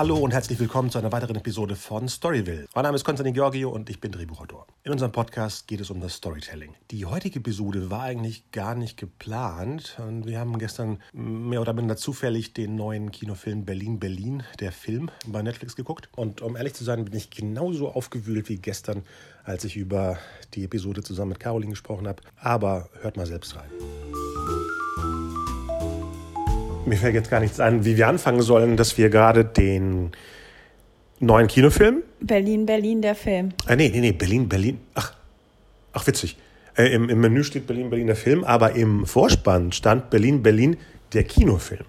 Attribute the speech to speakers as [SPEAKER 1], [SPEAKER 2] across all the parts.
[SPEAKER 1] Hallo und herzlich willkommen zu einer weiteren Episode von Storyville. Mein Name ist Konstantin Georgio und ich bin Drehbuchautor. In unserem Podcast geht es um das Storytelling. Die heutige Episode war eigentlich gar nicht geplant und wir haben gestern mehr oder minder zufällig den neuen Kinofilm Berlin Berlin, der Film, bei Netflix geguckt. Und um ehrlich zu sein, bin ich genauso aufgewühlt wie gestern, als ich über die Episode zusammen mit Caroline gesprochen habe. Aber hört mal selbst rein. Mir fällt jetzt gar nichts ein, wie wir anfangen sollen, dass wir gerade den neuen Kinofilm.
[SPEAKER 2] Berlin, Berlin, der Film.
[SPEAKER 1] Ah, nee, nee, nee, Berlin, Berlin. Ach, ach witzig. Äh, im, Im Menü steht Berlin, Berlin, der Film, aber im Vorspann stand Berlin, Berlin, der Kinofilm.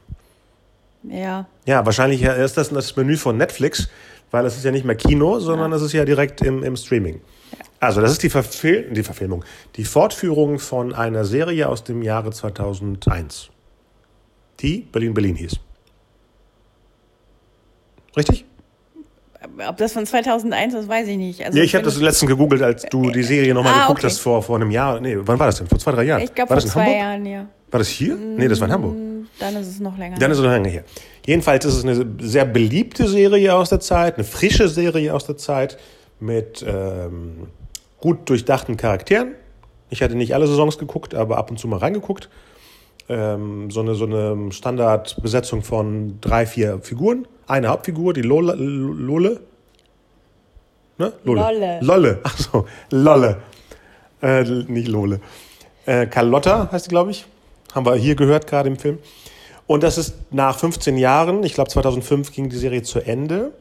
[SPEAKER 2] Ja.
[SPEAKER 1] Ja, wahrscheinlich ist das das Menü von Netflix, weil es ist ja nicht mehr Kino, sondern es ist ja direkt im, im Streaming. Also, das ist die, Verfil die Verfilmung, die Fortführung von einer Serie aus dem Jahre 2001 die Berlin-Berlin hieß. Richtig?
[SPEAKER 2] Ob das von 2001 ist, weiß ich nicht.
[SPEAKER 1] Also ja, ich habe das letztens gegoogelt, als du die Serie nochmal ah, geguckt okay. hast vor, vor einem Jahr. Nee, wann war das denn? Vor zwei, drei Jahren?
[SPEAKER 2] Ich glaube, vor
[SPEAKER 1] das in
[SPEAKER 2] zwei
[SPEAKER 1] Hamburg?
[SPEAKER 2] Jahren, ja.
[SPEAKER 1] War das hier? Nee, das war in Hamburg.
[SPEAKER 2] Mm, dann ist es noch länger.
[SPEAKER 1] Dann ist es noch länger hier. Jedenfalls ist es eine sehr beliebte Serie aus der Zeit, eine frische Serie aus der Zeit mit ähm, gut durchdachten Charakteren. Ich hatte nicht alle Saisons geguckt, aber ab und zu mal reingeguckt ähm, so eine, so eine Standardbesetzung von drei, vier Figuren. Eine Hauptfigur, die Lola, Lole. Ne?
[SPEAKER 2] Lole. Lolle.
[SPEAKER 1] Lolle. Achso, Lolle. Äh, nicht Lole. Äh, Carlotta heißt sie, glaube ich. Haben wir hier gehört, gerade im Film. Und das ist nach 15 Jahren, ich glaube 2005 ging die Serie zu Ende.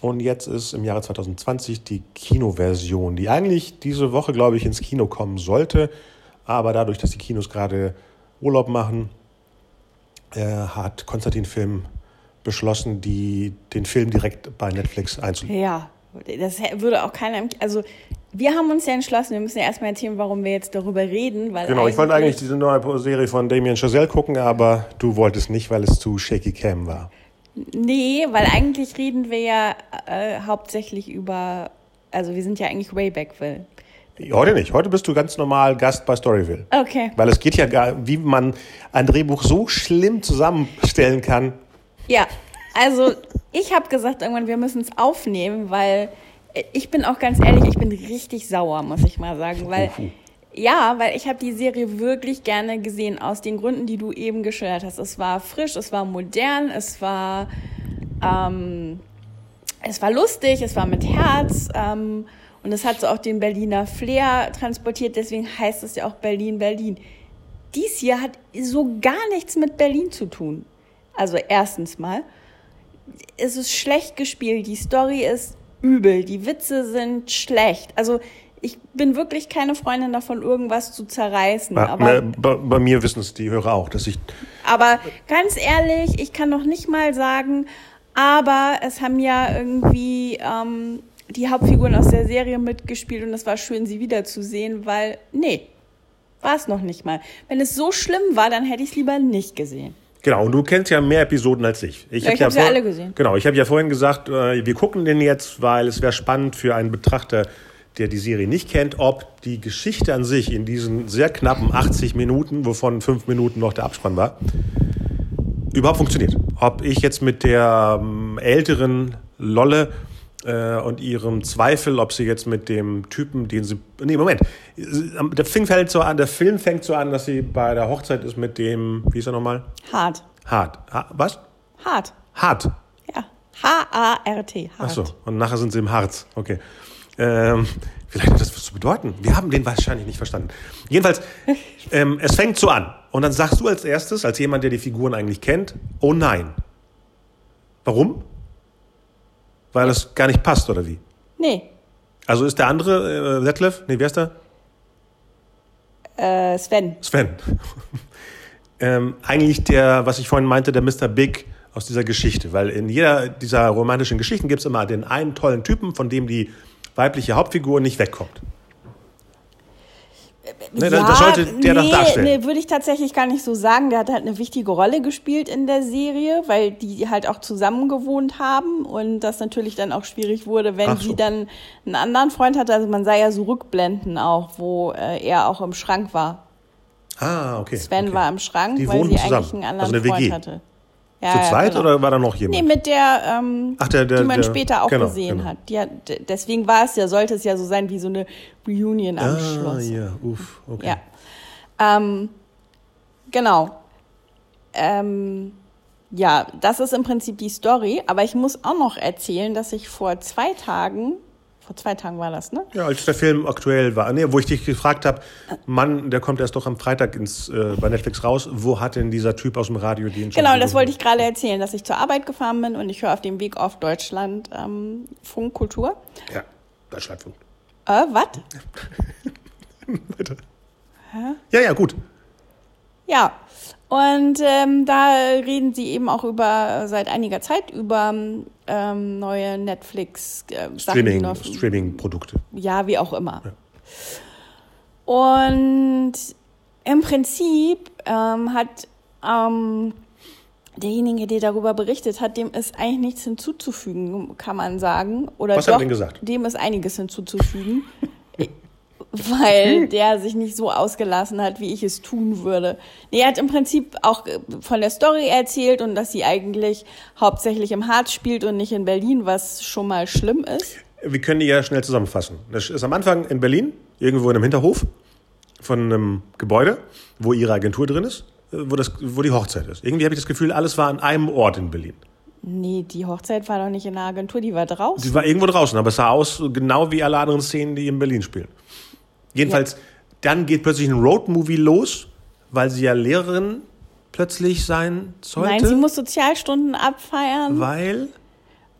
[SPEAKER 1] Und jetzt ist im Jahre 2020 die Kinoversion, die eigentlich diese Woche, glaube ich, ins Kino kommen sollte. Aber dadurch, dass die Kinos gerade Urlaub machen, äh, hat Konstantin Film beschlossen, die, den Film direkt bei Netflix einzulegen.
[SPEAKER 2] Ja, das würde auch keiner. Also, wir haben uns ja entschlossen, wir müssen ja erstmal erzählen, warum wir jetzt darüber reden. Weil
[SPEAKER 1] genau, ich wollte eigentlich diese neue Serie von Damien Chazelle gucken, aber du wolltest nicht, weil es zu shaky cam war.
[SPEAKER 2] Nee, weil eigentlich reden wir ja äh, hauptsächlich über. Also, wir sind ja eigentlich Waybackville.
[SPEAKER 1] Heute nicht. Heute bist du ganz normal Gast bei Storyville.
[SPEAKER 2] Okay.
[SPEAKER 1] Weil es geht ja gar, wie man ein Drehbuch so schlimm zusammenstellen kann.
[SPEAKER 2] Ja, also ich habe gesagt irgendwann, wir müssen es aufnehmen, weil ich bin auch ganz ehrlich, ich bin richtig sauer, muss ich mal sagen, weil ja, weil ich habe die Serie wirklich gerne gesehen aus den Gründen, die du eben geschildert hast. Es war frisch, es war modern, es war ähm, es war lustig, es war mit Herz. Ähm, und es hat so auch den Berliner Flair transportiert, deswegen heißt es ja auch Berlin, Berlin. Dies hier hat so gar nichts mit Berlin zu tun. Also erstens mal, es ist schlecht gespielt, die Story ist übel, die Witze sind schlecht. Also ich bin wirklich keine Freundin davon, irgendwas zu zerreißen.
[SPEAKER 1] Bei, aber, bei, bei mir wissen es die Hörer auch, dass ich.
[SPEAKER 2] Aber ganz ehrlich, ich kann noch nicht mal sagen, aber es haben ja irgendwie ähm, die Hauptfiguren aus der Serie mitgespielt und es war schön, sie wiederzusehen, weil, nee, war es noch nicht mal. Wenn es so schlimm war, dann hätte ich es lieber nicht gesehen.
[SPEAKER 1] Genau, und du kennst ja mehr Episoden als ich.
[SPEAKER 2] Ich ja, habe ja, hab ja alle gesehen.
[SPEAKER 1] Genau, ich habe ja vorhin gesagt, äh, wir gucken den jetzt, weil es wäre spannend für einen Betrachter, der die Serie nicht kennt, ob die Geschichte an sich in diesen sehr knappen 80 Minuten, wovon fünf Minuten noch der Abspann war, überhaupt funktioniert. Ob ich jetzt mit der ähm, älteren Lolle äh, und ihrem Zweifel, ob sie jetzt mit dem Typen, den sie. Nee, Moment. Der Film fängt so an, der Film fängt so an, dass sie bei der Hochzeit ist mit dem, wie ist er nochmal?
[SPEAKER 2] Hart.
[SPEAKER 1] Hart. Ha was?
[SPEAKER 2] Hart.
[SPEAKER 1] Hart.
[SPEAKER 2] Ja. H-A-R-T.
[SPEAKER 1] Hart. Achso, und nachher sind sie im Harz. Okay. Ähm, vielleicht hat das was zu bedeuten. Wir haben den wahrscheinlich nicht verstanden. Jedenfalls, ähm, es fängt so an. Und dann sagst du als erstes, als jemand, der die Figuren eigentlich kennt, oh nein. Warum? Weil das gar nicht passt, oder wie?
[SPEAKER 2] Nee.
[SPEAKER 1] Also ist der andere, äh, Detlef? Nee, wer ist der?
[SPEAKER 2] Äh, Sven.
[SPEAKER 1] Sven. ähm, eigentlich der, was ich vorhin meinte, der Mr. Big aus dieser Geschichte. Weil in jeder dieser romantischen Geschichten gibt es immer den einen tollen Typen, von dem die weibliche Hauptfigur nicht wegkommt.
[SPEAKER 2] Ne, ja, das sollte der nee, doch darstellen. Nee, würde ich tatsächlich gar nicht so sagen. Der hat halt eine wichtige Rolle gespielt in der Serie, weil die halt auch zusammen gewohnt haben und das natürlich dann auch schwierig wurde, wenn so. sie dann einen anderen Freund hatte. Also man sah ja so Rückblenden auch, wo äh, er auch im Schrank war.
[SPEAKER 1] Ah, okay.
[SPEAKER 2] Sven
[SPEAKER 1] okay.
[SPEAKER 2] war im Schrank, die weil sie zusammen. eigentlich einen anderen also Freund hatte. Ja,
[SPEAKER 1] Zu
[SPEAKER 2] ja,
[SPEAKER 1] zweit
[SPEAKER 2] genau.
[SPEAKER 1] oder war da noch jemand?
[SPEAKER 2] Nee, mit der, ähm,
[SPEAKER 1] Ach, der- der-
[SPEAKER 2] die man
[SPEAKER 1] der-
[SPEAKER 2] später auch
[SPEAKER 1] genau,
[SPEAKER 2] gesehen
[SPEAKER 1] genau.
[SPEAKER 2] hat. Die hat. Deswegen war es ja, sollte es ja so sein wie so eine Reunion am
[SPEAKER 1] ah,
[SPEAKER 2] Schluss.
[SPEAKER 1] ja, uff, okay.
[SPEAKER 2] Ja. Ähm, genau. Ähm, ja, das ist im Prinzip die Story. Aber ich muss auch noch erzählen, dass ich vor zwei Tagen, vor zwei Tagen war das, ne?
[SPEAKER 1] Ja, als der Film aktuell war, nee, wo ich dich gefragt habe, Mann, der kommt erst doch am Freitag ins, äh, bei Netflix raus, wo hat denn dieser Typ aus dem Radio den schon
[SPEAKER 2] Genau, das wollte ich gerade erzählen, dass ich zur Arbeit gefahren bin und ich höre auf dem Weg auf Deutschland ähm, Funkkultur.
[SPEAKER 1] Ja, Deutschlandfunk.
[SPEAKER 2] Äh, was?
[SPEAKER 1] Bitte. Ja, ja, gut.
[SPEAKER 2] Ja, und ähm, da reden sie eben auch über seit einiger Zeit über ähm, neue Netflix äh,
[SPEAKER 1] Streaming,
[SPEAKER 2] noch-
[SPEAKER 1] Streaming-Produkte.
[SPEAKER 2] Ja, wie auch immer. Und im Prinzip ähm, hat ähm, derjenige, der darüber berichtet hat, dem ist eigentlich nichts hinzuzufügen, kann man sagen. Oder
[SPEAKER 1] Was hat er
[SPEAKER 2] doch,
[SPEAKER 1] denn gesagt?
[SPEAKER 2] Dem ist einiges hinzuzufügen. weil der sich nicht so ausgelassen hat, wie ich es tun würde. Nee, er hat im Prinzip auch äh, von der Story erzählt und dass sie eigentlich hauptsächlich im Harz spielt und nicht in Berlin, was schon mal schlimm ist.
[SPEAKER 1] Wir können die ja schnell zusammenfassen. Das ist am Anfang in Berlin, irgendwo in einem Hinterhof von einem Gebäude, wo ihre Agentur drin ist, äh, wo, das, wo die Hochzeit ist. Irgendwie habe ich das Gefühl, alles war an einem Ort in Berlin.
[SPEAKER 2] Nee, die Hochzeit war doch nicht in der Agentur, die war draußen.
[SPEAKER 1] Sie war irgendwo draußen, aber es sah aus genau wie alle anderen Szenen, die in Berlin spielen. Jedenfalls, dann geht plötzlich ein Roadmovie los, weil sie ja Lehrerin plötzlich sein sollte.
[SPEAKER 2] Nein, sie muss Sozialstunden abfeiern,
[SPEAKER 1] weil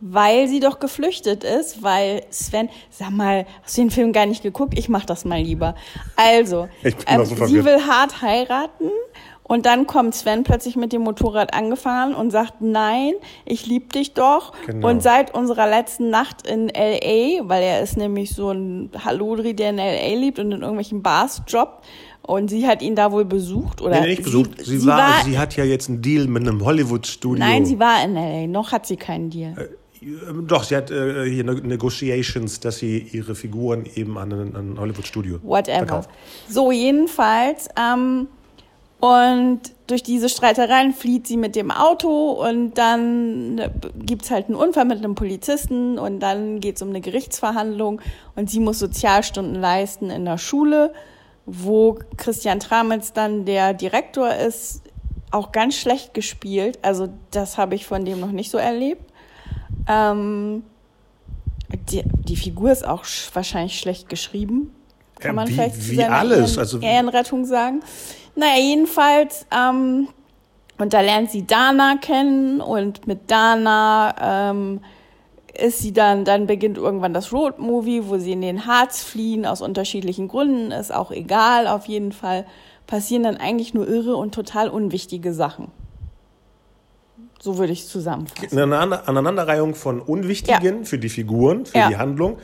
[SPEAKER 2] weil sie doch geflüchtet ist, weil Sven, sag mal, hast du den Film gar nicht geguckt? Ich mach das mal lieber. Also, ähm,
[SPEAKER 1] so
[SPEAKER 2] sie will hart heiraten und dann kommt Sven plötzlich mit dem Motorrad angefahren und sagt, nein, ich lieb dich doch.
[SPEAKER 1] Genau.
[SPEAKER 2] Und seit unserer letzten Nacht in L.A., weil er ist nämlich so ein Hallodri, der in L.A. lebt und in irgendwelchen Bars jobbt, und sie hat ihn da wohl besucht oder
[SPEAKER 1] nee, nicht besucht. Sie,
[SPEAKER 2] sie
[SPEAKER 1] war,
[SPEAKER 2] war
[SPEAKER 1] sie hat ja jetzt einen Deal mit einem Hollywood-Studio.
[SPEAKER 2] Nein, sie war in L.A. Noch hat sie keinen Deal.
[SPEAKER 1] Ähm, Doch, sie hat äh, hier ne- Negotiations, dass sie ihre Figuren eben an ein, Hollywood-Studio
[SPEAKER 2] Whatever.
[SPEAKER 1] verkauft.
[SPEAKER 2] So, jedenfalls. Ähm, und durch diese Streitereien flieht sie mit dem Auto und dann gibt's halt einen Unfall mit einem Polizisten und dann geht's um eine Gerichtsverhandlung und sie muss Sozialstunden leisten in der Schule, wo Christian Tramitz dann der Direktor ist, auch ganz schlecht gespielt. Also das habe ich von dem noch nicht so erlebt. Ähm, die, die Figur ist auch sch wahrscheinlich schlecht geschrieben. Kann
[SPEAKER 1] Ja,
[SPEAKER 2] man
[SPEAKER 1] wie-
[SPEAKER 2] vielleicht
[SPEAKER 1] wie alles,
[SPEAKER 2] Ehren,
[SPEAKER 1] also-
[SPEAKER 2] Ehrenrettung sagen. Naja, jedenfalls, ähm, und da lernt sie Dana kennen und mit Dana ähm, ist sie dann, dann beginnt irgendwann das Roadmovie, wo sie in den Harz fliehen, aus unterschiedlichen Gründen, ist auch egal, auf jeden Fall passieren dann eigentlich nur irre und total unwichtige Sachen. So würde ich es zusammenfassen.
[SPEAKER 1] Eine Aneinander- Aneinanderreihung von Unwichtigen für die Figuren, für
[SPEAKER 2] Ja.
[SPEAKER 1] die Handlung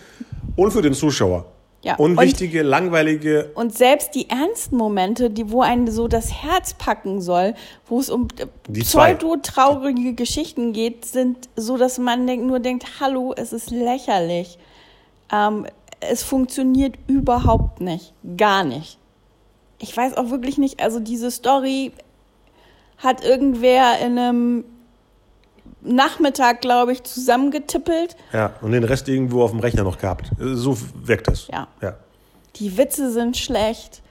[SPEAKER 1] und für den Zuschauer.
[SPEAKER 2] Ja,
[SPEAKER 1] Unwichtige, langweilige.
[SPEAKER 2] Und selbst die ernsten Momente, die, wo einen so das Herz packen soll, wo es um äh, pseudo-traurige Geschichten geht, sind so, dass man denk, nur denkt, hallo, es ist lächerlich. Ähm, es funktioniert überhaupt nicht. Gar nicht. Ich weiß auch wirklich nicht, also diese Story hat irgendwer in einem Nachmittag, glaube ich, zusammengetippelt.
[SPEAKER 1] Ja, und den Rest irgendwo auf dem Rechner noch gehabt. So wirkt das.
[SPEAKER 2] Ja.
[SPEAKER 1] ja.
[SPEAKER 2] Die Witze sind schlecht.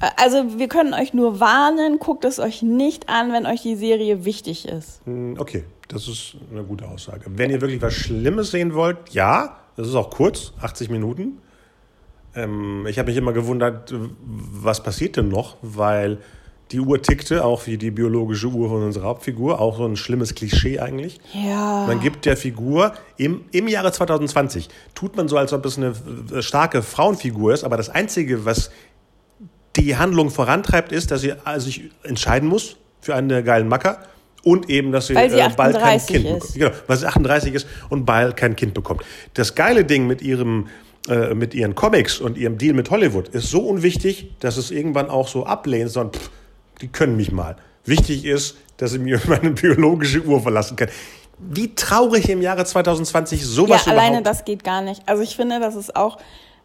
[SPEAKER 2] Äh, Also wir können euch nur warnen, guckt es euch nicht an, wenn euch die Serie wichtig ist.
[SPEAKER 1] Hm, Okay, das ist eine gute Aussage. Wenn ihr wirklich was Schlimmes sehen wollt, ja, das ist auch kurz, 80 Minuten. Ähm, ich habe mich immer gewundert, was passiert denn noch, weil die Uhr tickte, auch wie die biologische Uhr von unserer Hauptfigur, auch so ein schlimmes Klischee eigentlich.
[SPEAKER 2] Ja.
[SPEAKER 1] Man gibt der Figur im, im Jahre 2020, tut man so, als ob es eine äh, starke Frauenfigur ist, aber das Einzige, was die Handlung vorantreibt, ist, dass sie äh, sich entscheiden muss für einen geilen Macker und eben, dass sie,
[SPEAKER 2] sie
[SPEAKER 1] äh, bald kein
[SPEAKER 2] 38
[SPEAKER 1] Kind
[SPEAKER 2] ist.
[SPEAKER 1] bekommt. Genau, weil sie 38 ist und bald kein Kind bekommt. Das geile Ding mit ihrem äh, mit ihren Comics und ihrem Deal mit Hollywood ist so unwichtig, dass es irgendwann auch so ablehnt, sondern pff, die können mich mal. Wichtig ist, dass sie mir meine biologische Uhr verlassen kann. Wie traurig im Jahre 2020
[SPEAKER 2] ja,
[SPEAKER 1] sowas
[SPEAKER 2] alleine
[SPEAKER 1] überhaupt.
[SPEAKER 2] das geht gar nicht. Also ich finde, das ist auch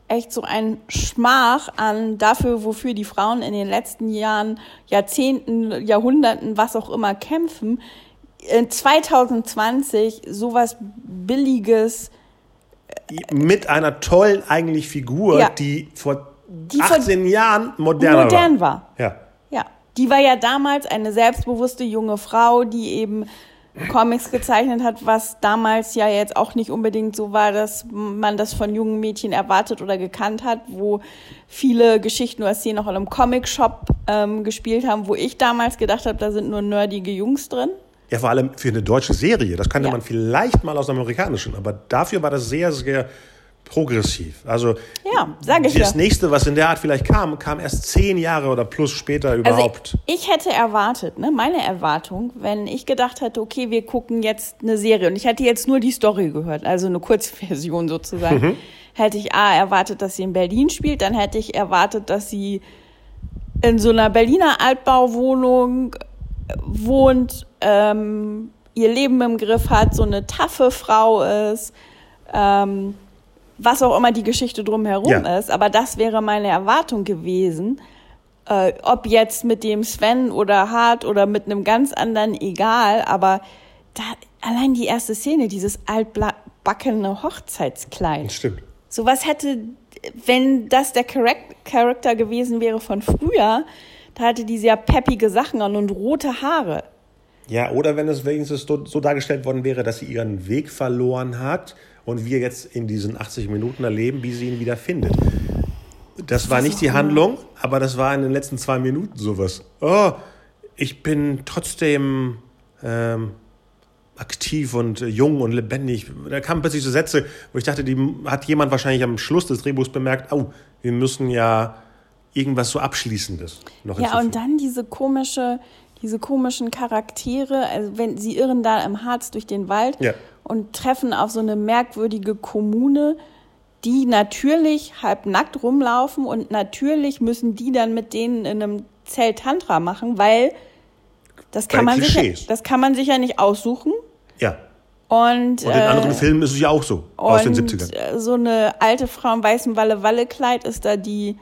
[SPEAKER 2] echt so ein Schmach an dafür, wofür die Frauen in den letzten Jahren, Jahrzehnten, Jahrhunderten, was auch immer kämpfen. in 2020 sowas Billiges.
[SPEAKER 1] Mit einer tollen eigentlich Figur,
[SPEAKER 2] Ja.
[SPEAKER 1] die vor
[SPEAKER 2] Die vor-
[SPEAKER 1] 18 Jahren moderner
[SPEAKER 2] modern
[SPEAKER 1] war.
[SPEAKER 2] war.
[SPEAKER 1] Ja.
[SPEAKER 2] Die war ja damals eine selbstbewusste junge Frau, die eben Comics gezeichnet hat, was damals ja jetzt auch nicht unbedingt so war, dass man das von jungen Mädchen erwartet oder gekannt hat, wo viele Geschichten oder Szenen auch in einem Comic-Shop ähm, gespielt haben, wo ich damals gedacht habe, da sind nur nerdige Jungs drin.
[SPEAKER 1] Ja, vor allem für eine deutsche Serie. Das kannte
[SPEAKER 2] Ja.
[SPEAKER 1] man vielleicht mal aus dem amerikanischen, aber dafür war das sehr, sehr progressiv. Also
[SPEAKER 2] Ja, sag ich
[SPEAKER 1] das
[SPEAKER 2] ja.
[SPEAKER 1] nächste, was in der Art vielleicht kam, kam erst zehn Jahre oder plus später
[SPEAKER 2] Also
[SPEAKER 1] überhaupt.
[SPEAKER 2] ich, ich hätte erwartet, ne, meine Erwartung, wenn ich gedacht hätte, okay, wir gucken jetzt eine Serie und ich hätte jetzt nur die Story gehört, also eine Kurzversion sozusagen, hätte ich A erwartet, dass sie in Berlin spielt, dann hätte ich erwartet, dass sie in so einer Berliner Altbauwohnung wohnt, ähm, ihr Leben im Griff hat, so eine taffe Frau ist, ähm, was auch immer die Geschichte drumherum
[SPEAKER 1] Ja.
[SPEAKER 2] ist. Aber das wäre meine Erwartung gewesen. Äh, ob jetzt mit dem Sven oder Hart oder mit einem ganz anderen, egal. Aber da, allein die erste Szene, dieses altbackene Hochzeitskleid.
[SPEAKER 1] Stimmt.
[SPEAKER 2] Sowas hätte, wenn das der Charakter gewesen wäre von früher, da hatte die sehr peppige Sachen an und rote Haare.
[SPEAKER 1] Ja, oder wenn es wenigstens so, so dargestellt worden wäre, dass sie ihren Weg verloren hat und wir jetzt in diesen 80 Minuten erleben, wie sie ihn wieder findet. Das war nicht die Handlung, aber das war in den letzten zwei Minuten sowas. Oh, ich bin trotzdem ähm, aktiv und jung und lebendig. Da kamen plötzlich so Sätze, wo ich dachte, die hat jemand wahrscheinlich am Schluss des Drehbuchs bemerkt, oh, wir müssen ja irgendwas so Abschließendes noch
[SPEAKER 2] Ja, und dann diese komische, diese komischen Charaktere, also wenn sie irren da im Harz durch den Wald
[SPEAKER 1] Ja.
[SPEAKER 2] und treffen auf so eine merkwürdige Kommune, die natürlich halb nackt rumlaufen und natürlich müssen die dann mit denen in einem Zelt Tantra machen, weil das kann
[SPEAKER 1] Bei
[SPEAKER 2] man sich ja, das kann man sich ja nicht aussuchen
[SPEAKER 1] ja.
[SPEAKER 2] und,
[SPEAKER 1] Und in anderen Filmen ist es ja auch so, aus den 70ern.
[SPEAKER 2] äh, so eine alte Frau im weißen Walle-Walle-Kleid ist da die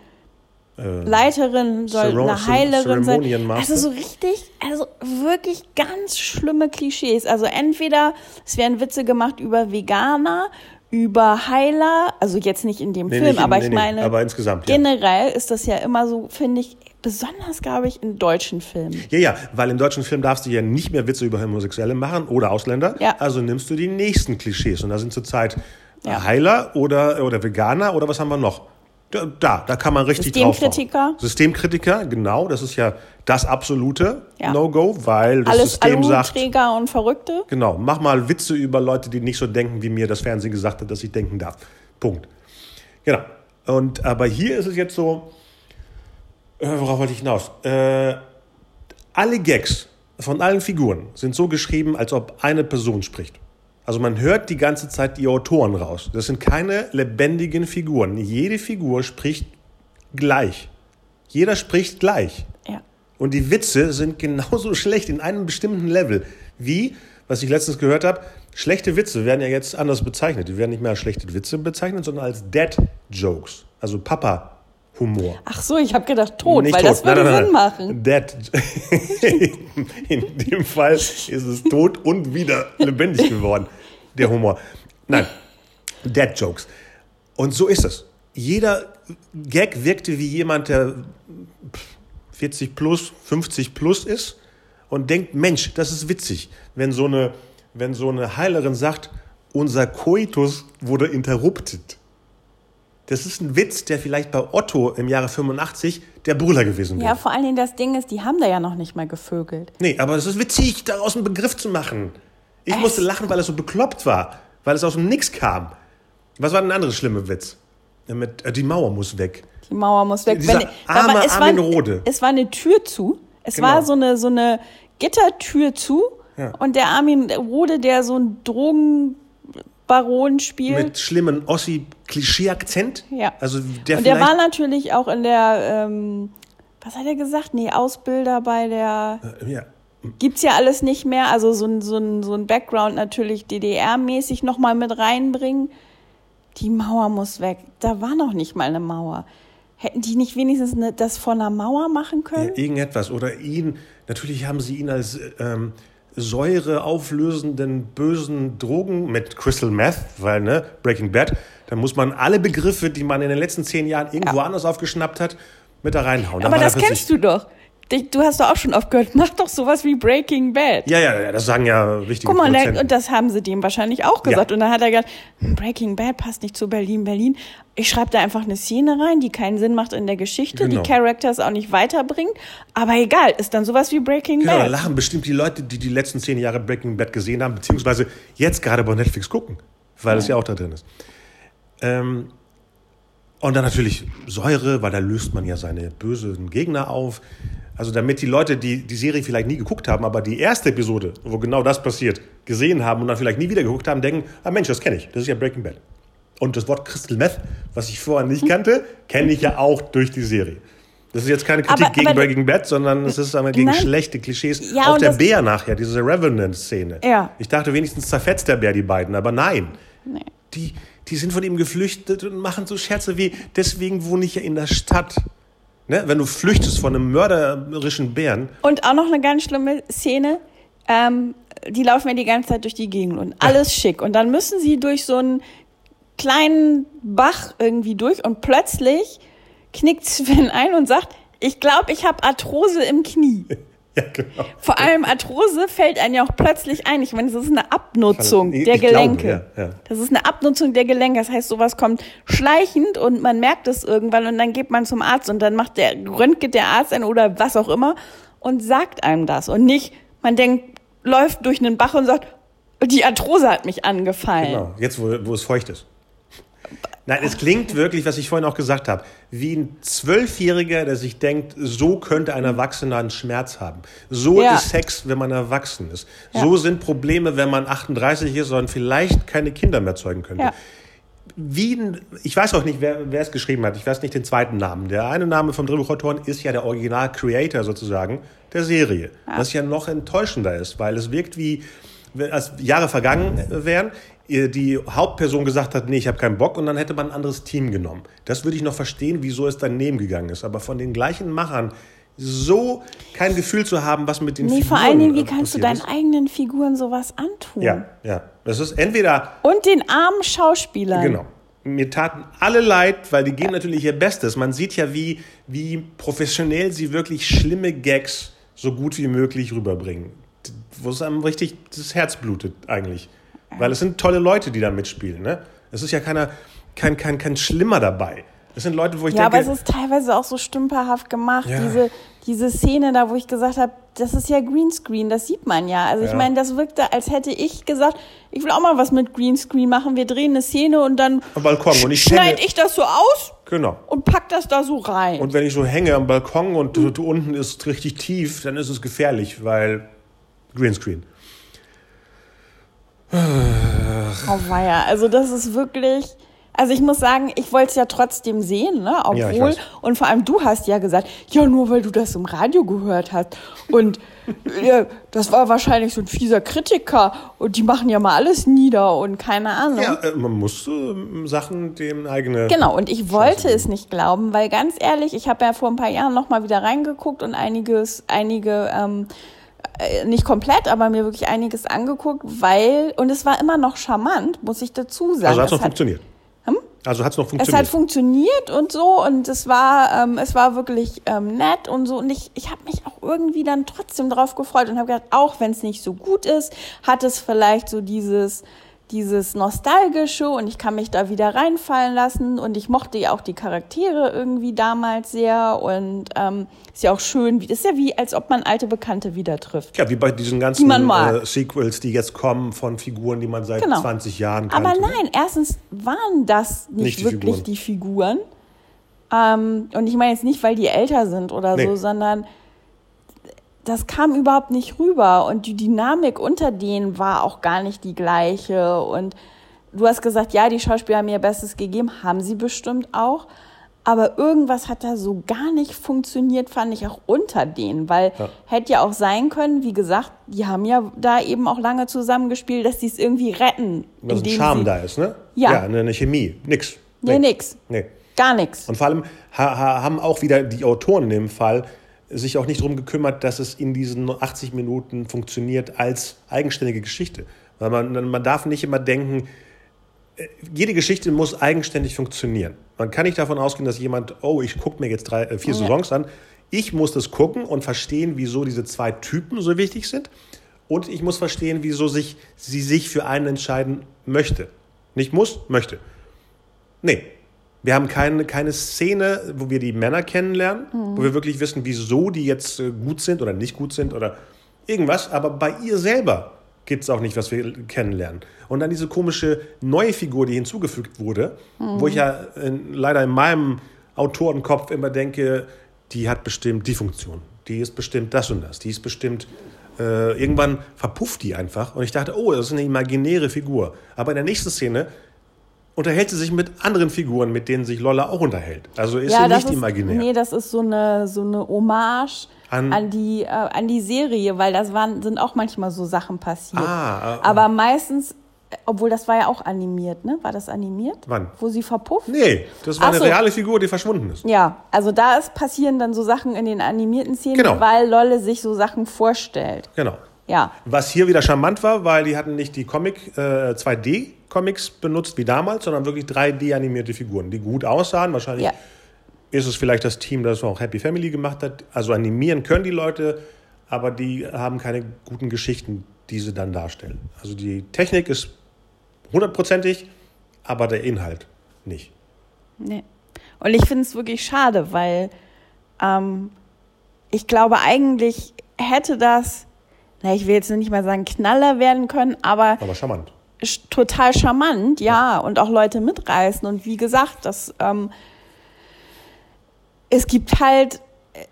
[SPEAKER 2] Leiterin, soll
[SPEAKER 1] Cero-
[SPEAKER 2] eine Heilerin sein. Also so richtig, also wirklich ganz schlimme Klischees. Also entweder es werden Witze gemacht über Veganer, über Heiler, also jetzt nicht in dem
[SPEAKER 1] Nee,
[SPEAKER 2] Film,
[SPEAKER 1] in-
[SPEAKER 2] aber
[SPEAKER 1] nee,
[SPEAKER 2] ich meine,
[SPEAKER 1] aber insgesamt, ja.
[SPEAKER 2] generell ist das ja immer so, finde ich, besonders, glaube ich, in deutschen Filmen.
[SPEAKER 1] Ja, ja, weil im deutschen Film darfst du ja nicht mehr Witze über Homosexuelle machen oder Ausländer.
[SPEAKER 2] Ja.
[SPEAKER 1] Also nimmst du die nächsten Klischees. Und da sind zurzeit
[SPEAKER 2] Ja.
[SPEAKER 1] Heiler oder, oder Veganer oder was haben wir noch? Da, da, da kann man richtig
[SPEAKER 2] Systemkritiker.
[SPEAKER 1] draufhauen. Systemkritiker, genau. Das ist ja das absolute
[SPEAKER 2] Ja.
[SPEAKER 1] No-Go, weil das
[SPEAKER 2] Alles
[SPEAKER 1] System sagt,
[SPEAKER 2] Aluträger und Verrückte.
[SPEAKER 1] genau, mach mal Witze über Leute, die nicht so denken, wie mir das Fernsehen gesagt hat, dass ich denken darf. Punkt. Genau. Und aber hier ist es jetzt so, äh, worauf wollte ich hinaus? Äh, alle Gags von allen Figuren sind so geschrieben, als ob eine Person spricht. Also man hört die ganze Zeit die Autoren raus. Das sind keine lebendigen Figuren. Jede Figur spricht gleich. Jeder spricht gleich.
[SPEAKER 2] Ja.
[SPEAKER 1] Und die Witze sind genauso schlecht in einem bestimmten Level wie, was ich letztens gehört habe, schlechte Witze werden ja jetzt anders bezeichnet. Die werden nicht mehr als schlechte Witze bezeichnet, sondern als Dad Jokes, also Papa-Humor.
[SPEAKER 2] Ach so, ich habe gedacht tot,
[SPEAKER 1] Nicht
[SPEAKER 2] weil
[SPEAKER 1] tot.
[SPEAKER 2] das würde
[SPEAKER 1] Nein, nein,
[SPEAKER 2] Sinn machen.
[SPEAKER 1] Dead. In dem Fall ist es tot und wieder lebendig geworden, der Humor. Nein, Dead Jokes. Und so ist es. Jeder Gag wirkte wie jemand, der 40 plus, 50 plus ist und denkt, Mensch, das ist witzig, wenn so eine, wenn so eine Heilerin sagt, unser Koitus wurde interrupted. Das ist ein Witz, der vielleicht bei Otto im Jahre 85 der Brüller gewesen wäre.
[SPEAKER 2] Ja, vor allen Dingen das Ding ist, die haben da ja noch nicht mal gevögelt.
[SPEAKER 1] Nee, aber es ist witzig, daraus einen Begriff zu machen. Ich musste lachen, weil es so bekloppt war, weil es aus dem Nix kam. Was war denn ein anderes schlimme Witz? Mit, äh, die Mauer muss weg.
[SPEAKER 2] Die Mauer muss weg.
[SPEAKER 1] Dieser
[SPEAKER 2] da
[SPEAKER 1] arme
[SPEAKER 2] es,
[SPEAKER 1] Armin
[SPEAKER 2] war,
[SPEAKER 1] Rohde.
[SPEAKER 2] es war eine Tür zu. Es
[SPEAKER 1] Genau.
[SPEAKER 2] war so eine, so eine Gittertür zu.
[SPEAKER 1] Ja.
[SPEAKER 2] Und der Armin Rode, der so einen Drogenbaron spielt.
[SPEAKER 1] Mit schlimmen Ossi-Klischee-Akzent.
[SPEAKER 2] ja.
[SPEAKER 1] Also der
[SPEAKER 2] und der war natürlich auch in der, ähm, was hat er gesagt? Nee, Ausbilder bei der,
[SPEAKER 1] äh, ja,
[SPEAKER 2] gibt's ja alles nicht mehr. Also so ein, so ein, so ein Background natürlich DDR-mäßig nochmal mit reinbringen. Die Mauer muss weg. Da war noch nicht mal eine Mauer. Hätten die nicht wenigstens eine, das von einer Mauer machen können?
[SPEAKER 1] Ja, irgendetwas. Oder ihn, natürlich haben sie ihn als ähm, Säure auflösenden bösen Drogen mit Crystal Meth, weil ne, Breaking Bad, da muss man alle Begriffe, die man in den letzten zehn Jahren irgendwo
[SPEAKER 2] Ja.
[SPEAKER 1] anders aufgeschnappt hat, mit da reinhauen.
[SPEAKER 2] Aber das kennst du doch. Du hast doch auch schon oft gehört, mach doch sowas wie Breaking Bad.
[SPEAKER 1] Ja, ja, ja, das sagen ja wichtige
[SPEAKER 2] Guck mal, der,
[SPEAKER 1] Produzenten.
[SPEAKER 2] und das haben sie dem wahrscheinlich auch gesagt.
[SPEAKER 1] Ja.
[SPEAKER 2] Und dann hat er gesagt, hm, Breaking Bad passt nicht zu Berlin, Berlin. Ich schreibe da einfach eine Szene rein, die keinen Sinn macht in der Geschichte,
[SPEAKER 1] Genau.
[SPEAKER 2] die Characters auch nicht weiterbringt. Aber egal, ist dann sowas wie Breaking
[SPEAKER 1] Genau, da
[SPEAKER 2] Bad.
[SPEAKER 1] lachen bestimmt die Leute, die die letzten zehn Jahre Breaking Bad gesehen haben, beziehungsweise jetzt gerade bei Netflix gucken, weil es ja auch da drin ist. Ähm, und dann natürlich Säure, weil da löst man ja seine bösen Gegner auf. Also damit die Leute, die die Serie vielleicht nie geguckt haben, aber die erste Episode, wo genau das passiert, gesehen haben und dann vielleicht nie wieder geguckt haben, denken, ah Mensch, das kenne ich, das ist ja Breaking Bad. Und das Wort Crystal Meth, was ich vorher nicht kannte, kenne ich ja auch durch die Serie. Das ist jetzt keine Kritik
[SPEAKER 2] Aber-
[SPEAKER 1] gegen
[SPEAKER 2] aber-
[SPEAKER 1] Breaking Bad, sondern es ist aber gegen
[SPEAKER 2] Nein.
[SPEAKER 1] schlechte Klischees.
[SPEAKER 2] Ja,
[SPEAKER 1] auch der Bär nachher, diese Revenant-Szene.
[SPEAKER 2] Ja.
[SPEAKER 1] Ich dachte, wenigstens zerfetzt der Bär die beiden, aber nein.
[SPEAKER 2] Nee.
[SPEAKER 1] Die, die sind von ihm geflüchtet und machen so Scherze wie, deswegen wohne ich ja in der Stadt. Ne? Wenn du flüchtest von einem mörderischen Bären,
[SPEAKER 2] Und auch noch eine ganz schlimme Szene. Ähm, die laufen ja die ganze Zeit durch die Gegend und alles schick. Und dann müssen sie durch so einen kleinen Bach irgendwie durch und plötzlich knickt Sven ein und sagt, ich glaube, ich habe Arthrose im Knie.
[SPEAKER 1] Ja genau.
[SPEAKER 2] Vor allem Arthrose fällt einem ja auch plötzlich ein. Ich meine, das ist eine Abnutzung
[SPEAKER 1] Ich-
[SPEAKER 2] der
[SPEAKER 1] ich glaube,
[SPEAKER 2] Gelenke.
[SPEAKER 1] ja, ja.
[SPEAKER 2] Das ist eine Abnutzung der Gelenke. Das heißt, sowas kommt schleichend und man merkt es irgendwann und dann geht man zum Arzt und dann macht der röntget der Arzt ein oder was auch immer und sagt einem das und nicht, man denkt, läuft durch einen Bach und sagt, die Arthrose hat mich angefallen.
[SPEAKER 1] Genau, jetzt wo, wo es feucht ist. Nein, es klingt wirklich, was ich vorhin auch gesagt habe, wie ein Zwölfjähriger, der sich denkt, so könnte ein Erwachsener einen Schmerz haben. So
[SPEAKER 2] Ja.
[SPEAKER 1] ist Sex, wenn man erwachsen ist.
[SPEAKER 2] Ja.
[SPEAKER 1] So sind Probleme, wenn man 38 ist und vielleicht keine Kinder mehr zeugen könnte.
[SPEAKER 2] Ja.
[SPEAKER 1] Wie ein, ich weiß auch nicht, wer, wer es geschrieben hat. Ich weiß nicht den zweiten Namen. Der eine Name vom Drehbuchautoren ist ja der Original-Creator sozusagen der Serie. Was ja noch enttäuschender ist, weil es wirkt wie, als Jahre vergangen wären, die Hauptperson gesagt hat, nee, ich habe keinen Bock und dann hätte man ein anderes Team genommen. Das würde ich noch verstehen, wieso es daneben gegangen ist. Aber von den gleichen Machern so kein Gefühl zu haben, was mit den
[SPEAKER 2] Nee,
[SPEAKER 1] Figuren
[SPEAKER 2] vor allen Dingen, wie
[SPEAKER 1] äh,
[SPEAKER 2] kannst du deinen eigenen Figuren sowas antun?
[SPEAKER 1] ist. Ja, ja. Das ist entweder
[SPEAKER 2] Und den armen Schauspielern.
[SPEAKER 1] Genau. Mir taten alle leid, weil die geben natürlich ihr Bestes. Man sieht ja, wie, wie professionell sie wirklich schlimme Gags so gut wie möglich rüberbringen. Wo es einem richtig das Herz blutet eigentlich. Weil es sind tolle Leute, die da mitspielen. Ne? Es ist ja keiner, kein, kein, kein Schlimmer dabei. Es sind Leute, wo ich
[SPEAKER 2] Ja, aber
[SPEAKER 1] denke,
[SPEAKER 2] es ist teilweise auch so stümperhaft gemacht.
[SPEAKER 1] Ja.
[SPEAKER 2] Diese, diese Szene da, wo ich gesagt habe, das ist ja Greenscreen, das sieht man ja. Also ich
[SPEAKER 1] Ja.
[SPEAKER 2] meine, das wirkte, als hätte ich gesagt, ich will auch mal was mit Greenscreen machen. Wir drehen eine Szene und dann
[SPEAKER 1] am Balkon und ich
[SPEAKER 2] schneide ich das so aus
[SPEAKER 1] genau.
[SPEAKER 2] und pack das da so rein.
[SPEAKER 1] Und wenn ich so hänge am Balkon und du unten ist richtig tief, dann ist es gefährlich, weil Greenscreen.
[SPEAKER 2] Oh weia, also das ist wirklich... Also ich muss sagen, ich wollte es ja trotzdem sehen, ne?
[SPEAKER 1] Ja,
[SPEAKER 2] Obwohl,
[SPEAKER 1] weiß.
[SPEAKER 2] und vor allem du hast ja gesagt, ja, nur weil du das im Radio gehört hast. Und ja, das war wahrscheinlich so ein fieser Kritiker und die machen ja mal alles nieder und keine Ahnung.
[SPEAKER 1] Ja, äh, man muss äh, Sachen dem eigene.
[SPEAKER 2] Genau, und ich wollte es nicht glauben, weil ganz ehrlich, ich habe ja vor ein paar Jahren noch mal wieder reingeguckt und einiges, einige, ähm, äh, nicht komplett, aber mir wirklich einiges angeguckt, weil, und es war immer noch charmant, muss ich dazu sagen.
[SPEAKER 1] Also hat es noch
[SPEAKER 2] Es hat-
[SPEAKER 1] funktioniert. Also hat es noch
[SPEAKER 2] es
[SPEAKER 1] funktioniert.
[SPEAKER 2] hat funktioniert und so und es war, ähm, es war wirklich ähm, nett und so und ich, ich habe mich auch irgendwie dann trotzdem drauf gefreut und habe gedacht, auch wenn es nicht so gut ist, hat es vielleicht so dieses dieses nostalgische und ich kann mich da wieder reinfallen lassen und ich mochte ja auch die Charaktere irgendwie damals sehr und ähm, ist ja auch schön, wie ist ja wie als ob man alte Bekannte wieder trifft.
[SPEAKER 1] ja, wie bei diesen ganzen
[SPEAKER 2] mag.
[SPEAKER 1] äh, Sequels, die jetzt kommen von Figuren, die man seit
[SPEAKER 2] Genau.
[SPEAKER 1] 20 Jahren kannte.
[SPEAKER 2] Aber nein, erstens waren das nicht,
[SPEAKER 1] Nicht die
[SPEAKER 2] wirklich
[SPEAKER 1] Figuren.
[SPEAKER 2] die Figuren. Ähm, und ich meine jetzt nicht, weil die älter sind oder
[SPEAKER 1] Nee.
[SPEAKER 2] so, sondern das kam überhaupt nicht rüber. Und die Dynamik unter denen war auch gar nicht die gleiche. Und du hast gesagt, ja, die Schauspieler haben ihr Bestes gegeben, haben sie bestimmt auch. Aber irgendwas hat da so gar nicht funktioniert, fand ich auch unter denen, weil
[SPEAKER 1] Ja.
[SPEAKER 2] hätte ja auch sein können, wie gesagt, die haben ja da eben auch lange zusammengespielt, dass die es irgendwie retten.
[SPEAKER 1] Dass ein Charme
[SPEAKER 2] sie-
[SPEAKER 1] da ist, ne?
[SPEAKER 2] Ja.
[SPEAKER 1] Ja, eine, Chemie. Nix.
[SPEAKER 2] Nee, nix.
[SPEAKER 1] Nee.
[SPEAKER 2] Gar nichts.
[SPEAKER 1] Und vor allem ha, ha, haben auch wieder die Autoren in dem Fall sich auch nicht darum gekümmert, dass es in diesen 80 Minuten funktioniert als eigenständige Geschichte. Weil man, man darf nicht immer denken, äh, jede Geschichte muss eigenständig funktionieren. Man kann nicht davon ausgehen, dass jemand, oh, ich gucke mir jetzt drei, äh, vier ja. Saisons an. Ich muss das gucken und verstehen, wieso diese zwei Typen so wichtig sind. Und ich muss verstehen, wieso sich, sie sich für einen entscheiden möchte. Nicht muss, möchte. Nee, wir haben keine, keine Szene, wo wir die Männer kennenlernen, mhm. wo wir wirklich wissen, wieso die jetzt äh, gut sind oder nicht gut sind oder irgendwas. Aber bei ihr selber gibt es auch nicht, was wir kennenlernen. Und dann diese komische neue Figur, die hinzugefügt wurde, mhm. wo ich ja in, leider in meinem Autorenkopf immer denke, die hat bestimmt die Funktion, die ist bestimmt das und das, die ist bestimmt äh, irgendwann verpufft die einfach. Und ich dachte, oh, das ist eine imaginäre Figur. Aber in der nächsten Szene unterhält sie sich mit anderen Figuren, mit denen sich Lolla auch unterhält. Also ist ja, sie nicht ist, imaginär.
[SPEAKER 2] Nee, das ist so eine, so eine Hommage an, an die, äh, an die Serie, weil das waren, sind auch manchmal so Sachen passiert. Ah, äh, Aber meistens obwohl das war ja auch animiert, ne? War das animiert?
[SPEAKER 1] Wann?
[SPEAKER 2] Wo sie verpufft?
[SPEAKER 1] Nee, das war Ach eine so. reale Figur, die verschwunden ist.
[SPEAKER 2] Ja, also da ist, passieren dann so Sachen in den animierten Szenen, genau. weil Lolle sich so Sachen vorstellt.
[SPEAKER 1] Genau.
[SPEAKER 2] Ja.
[SPEAKER 1] Was hier wieder charmant war, weil die hatten nicht die Comic, äh, 2D-Comics benutzt wie damals, sondern wirklich 3D-animierte Figuren, die gut aussahen. Wahrscheinlich ja. ist es vielleicht das Team, das auch Happy Family gemacht hat. Also animieren können die Leute, aber die haben keine guten Geschichten, die sie dann darstellen. Also die Technik ist hundertprozentig, aber der Inhalt nicht.
[SPEAKER 2] Nee. Und ich finde es wirklich schade, weil ähm, ich glaube, eigentlich hätte das, na, ich will jetzt nicht mal sagen Knaller werden können, aber.
[SPEAKER 1] Aber charmant.
[SPEAKER 2] Total charmant, ja, und auch Leute mitreißen. Und wie gesagt, das, ähm, es gibt halt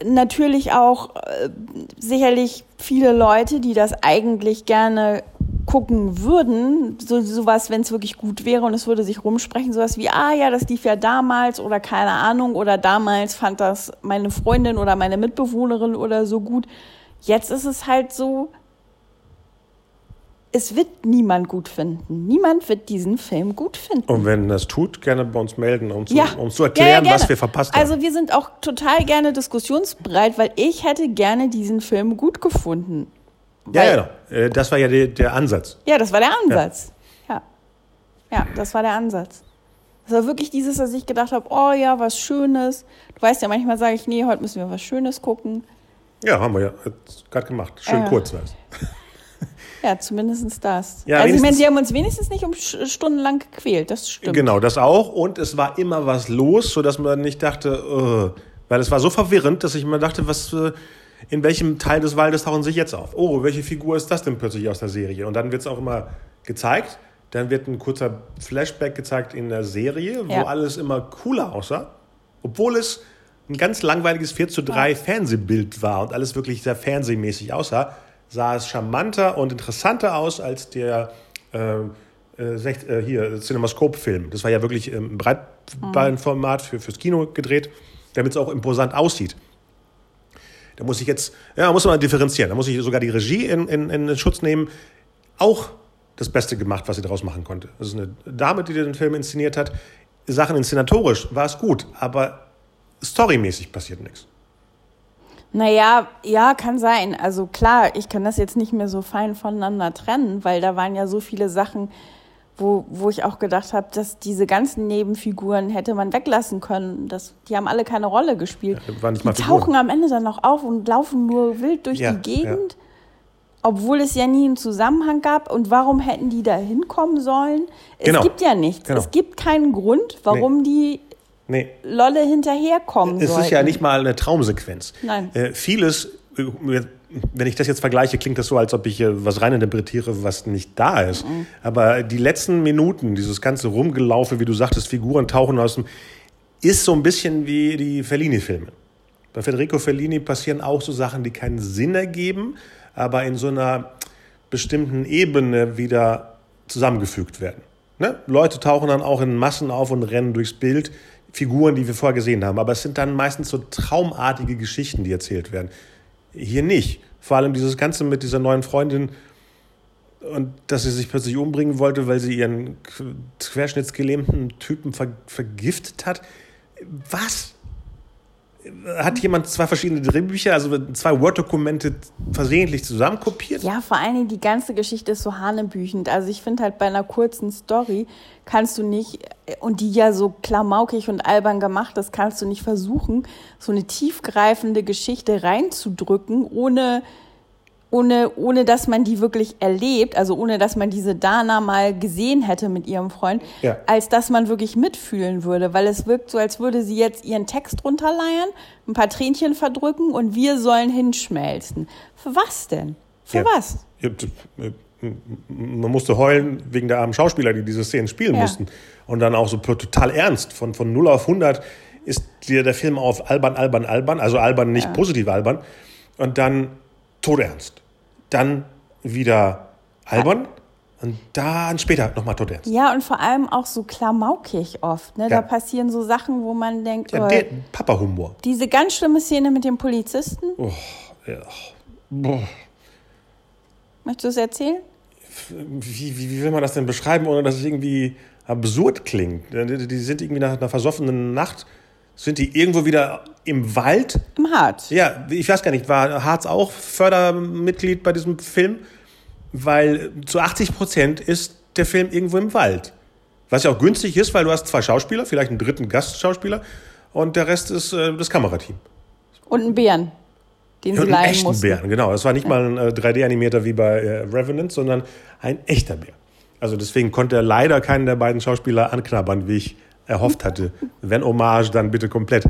[SPEAKER 2] natürlich auch äh, sicherlich viele Leute, die das eigentlich gerne gucken würden, so sowas, wenn es wirklich gut wäre und es würde sich rumsprechen, sowas wie, ah ja, das lief ja damals oder keine Ahnung oder damals fand das meine Freundin oder meine Mitbewohnerin oder so gut. Jetzt ist es halt so, es wird niemand gut finden. Niemand wird diesen Film gut finden.
[SPEAKER 1] Und wenn das tut, gerne bei uns melden, um, zu, ja. um zu erklären, ja, ja, was wir verpasst haben.
[SPEAKER 2] Also wir sind auch total gerne diskussionsbereit, weil ich hätte gerne diesen Film gut gefunden.
[SPEAKER 1] Ja, ja, genau. Äh, das war ja der, der Ansatz.
[SPEAKER 2] Ja, das war der Ansatz. Ja. ja. Das war der Ansatz. Das war wirklich dieses, dass ich gedacht habe, oh ja, was Schönes. Du weißt ja, manchmal sage ich, nee, heute müssen wir was Schönes gucken.
[SPEAKER 1] Ja, haben wir ja gerade gemacht. Schön kurz war es.
[SPEAKER 2] Ja, zumindest das. Ja, also ich meine, sie haben uns wenigstens nicht um stundenlang gequält, das stimmt.
[SPEAKER 1] Genau, das auch. Und es war immer was los, sodass man nicht dachte, uh, weil es war so verwirrend, dass ich immer dachte, was, äh, in welchem Teil des Waldes tauchen sich jetzt auf? Oh, welche Figur ist das denn plötzlich aus der Serie? Und dann wird es auch immer gezeigt. Dann wird ein kurzer Flashback gezeigt in der Serie, wo ja. alles immer cooler aussah. Obwohl es ein ganz langweiliges 4 zu 3 ja. Fernsehbild war und alles wirklich sehr fernsehmäßig aussah, sah es charmanter und interessanter aus als der äh, äh, äh hier Cinemascope-Film. Das war ja wirklich im Breitbandformat für, fürs Kino gedreht, damit es auch imposant aussieht. Da muss ich jetzt, ja, muss man differenzieren. Da muss ich sogar die Regie in, in, in Schutz nehmen. Auch das Beste gemacht, was sie daraus machen konnte. Das ist eine Dame, die den Film inszeniert hat. Sachen inszenatorisch war es gut, aber storymäßig passiert nichts.
[SPEAKER 2] Naja, ja, kann sein. Also klar, ich kann das jetzt nicht mehr so fein voneinander trennen, weil da waren ja so viele Sachen, wo, wo ich auch gedacht habe, dass diese ganzen Nebenfiguren hätte man weglassen können. Das, die haben alle keine Rolle gespielt. Ja, die tauchen am Ende dann noch auf und laufen nur wild durch ja, die Gegend, ja. obwohl es ja nie einen Zusammenhang gab. Und warum hätten die da hinkommen sollen? Es genau. gibt ja nichts. Genau. Es gibt keinen Grund, warum nee. die nee. Lolle hinterherkommen
[SPEAKER 1] Es
[SPEAKER 2] sollten.
[SPEAKER 1] ist ja nicht mal eine Traumsequenz.
[SPEAKER 2] Nein.
[SPEAKER 1] Äh, vieles äh, wenn ich das jetzt vergleiche, klingt das so, als ob ich was reininterpretiere, was nicht da ist. Mhm. Aber die letzten Minuten, dieses ganze Rumgelaufe, wie du sagtest, Figuren tauchen aus dem, ist so ein bisschen wie die Fellini-Filme. Bei Federico Fellini passieren auch so Sachen, die keinen Sinn ergeben, aber in so einer bestimmten Ebene wieder zusammengefügt werden. Ne? Leute tauchen dann auch in Massen auf und rennen durchs Bild. Figuren, die wir vorher gesehen haben. Aber es sind dann meistens so traumartige Geschichten, die erzählt werden. Hier nicht. Vor allem dieses Ganze mit dieser neuen Freundin und dass sie sich plötzlich umbringen wollte, weil sie ihren querschnittsgelähmten Typen ver vergiftet hat. Was? Hat jemand zwei verschiedene Drehbücher, also zwei Word-Dokumente versehentlich zusammenkopiert?
[SPEAKER 2] Ja, vor allen Dingen die ganze Geschichte ist so hanebüchend. Also ich finde halt bei einer kurzen Story kannst du nicht, und die ja so klamaukig und albern gemacht ist, kannst du nicht versuchen, so eine tiefgreifende Geschichte reinzudrücken, ohne ohne, ohne dass man die wirklich erlebt, also ohne dass man diese Dana mal gesehen hätte mit ihrem Freund,
[SPEAKER 1] Ja.
[SPEAKER 2] als dass man wirklich mitfühlen würde, weil es wirkt so, als würde sie jetzt ihren Text runterleiern, ein paar Tränchen verdrücken und wir sollen hinschmelzen. Für was denn? Für
[SPEAKER 1] Ja.
[SPEAKER 2] was?
[SPEAKER 1] Ja, äh, Man musste heulen wegen der armen Schauspieler, die diese Szenen spielen mussten. Und dann auch so total ernst. Von, von 0 auf 100 ist dir der Film auf albern, albern, albern. Also albern, nicht positiv albern. Und dann todernst. Dann wieder albern. Und dann später nochmal todernst.
[SPEAKER 2] Ja, und vor allem auch so klamaukig oft. Ne?
[SPEAKER 1] Ja.
[SPEAKER 2] Da passieren so Sachen, wo man denkt,
[SPEAKER 1] Ja,
[SPEAKER 2] oh,
[SPEAKER 1] der Papa-Humor.
[SPEAKER 2] diese ganz schlimme Szene mit dem Polizisten,
[SPEAKER 1] Oh, ja. Boah.
[SPEAKER 2] möchtest du es erzählen?
[SPEAKER 1] Wie, wie, wie will man das denn beschreiben, ohne dass es irgendwie absurd klingt? Die sind irgendwie nach einer versoffenen Nacht, sind die irgendwo wieder im Wald.
[SPEAKER 2] Im Harz.
[SPEAKER 1] Ja, ich weiß gar nicht, war Harz auch Fördermitglied bei diesem Film? Weil zu 80 Prozent ist der Film irgendwo im Wald. Was ja auch günstig ist, weil du hast zwei Schauspieler, vielleicht einen dritten Gastschauspieler und der Rest ist äh, das Kamerateam.
[SPEAKER 2] Und einen Bären, den sie
[SPEAKER 1] Und einen
[SPEAKER 2] leihen
[SPEAKER 1] echten
[SPEAKER 2] mussten.
[SPEAKER 1] Bären, genau. Das war nicht mal ein äh, 3D-Animator wie bei äh, Revenant, sondern ein echter Bär. Also deswegen konnte er leider keinen der beiden Schauspieler anknabbern, wie ich erhofft hatte. Wenn Hommage, dann bitte komplett.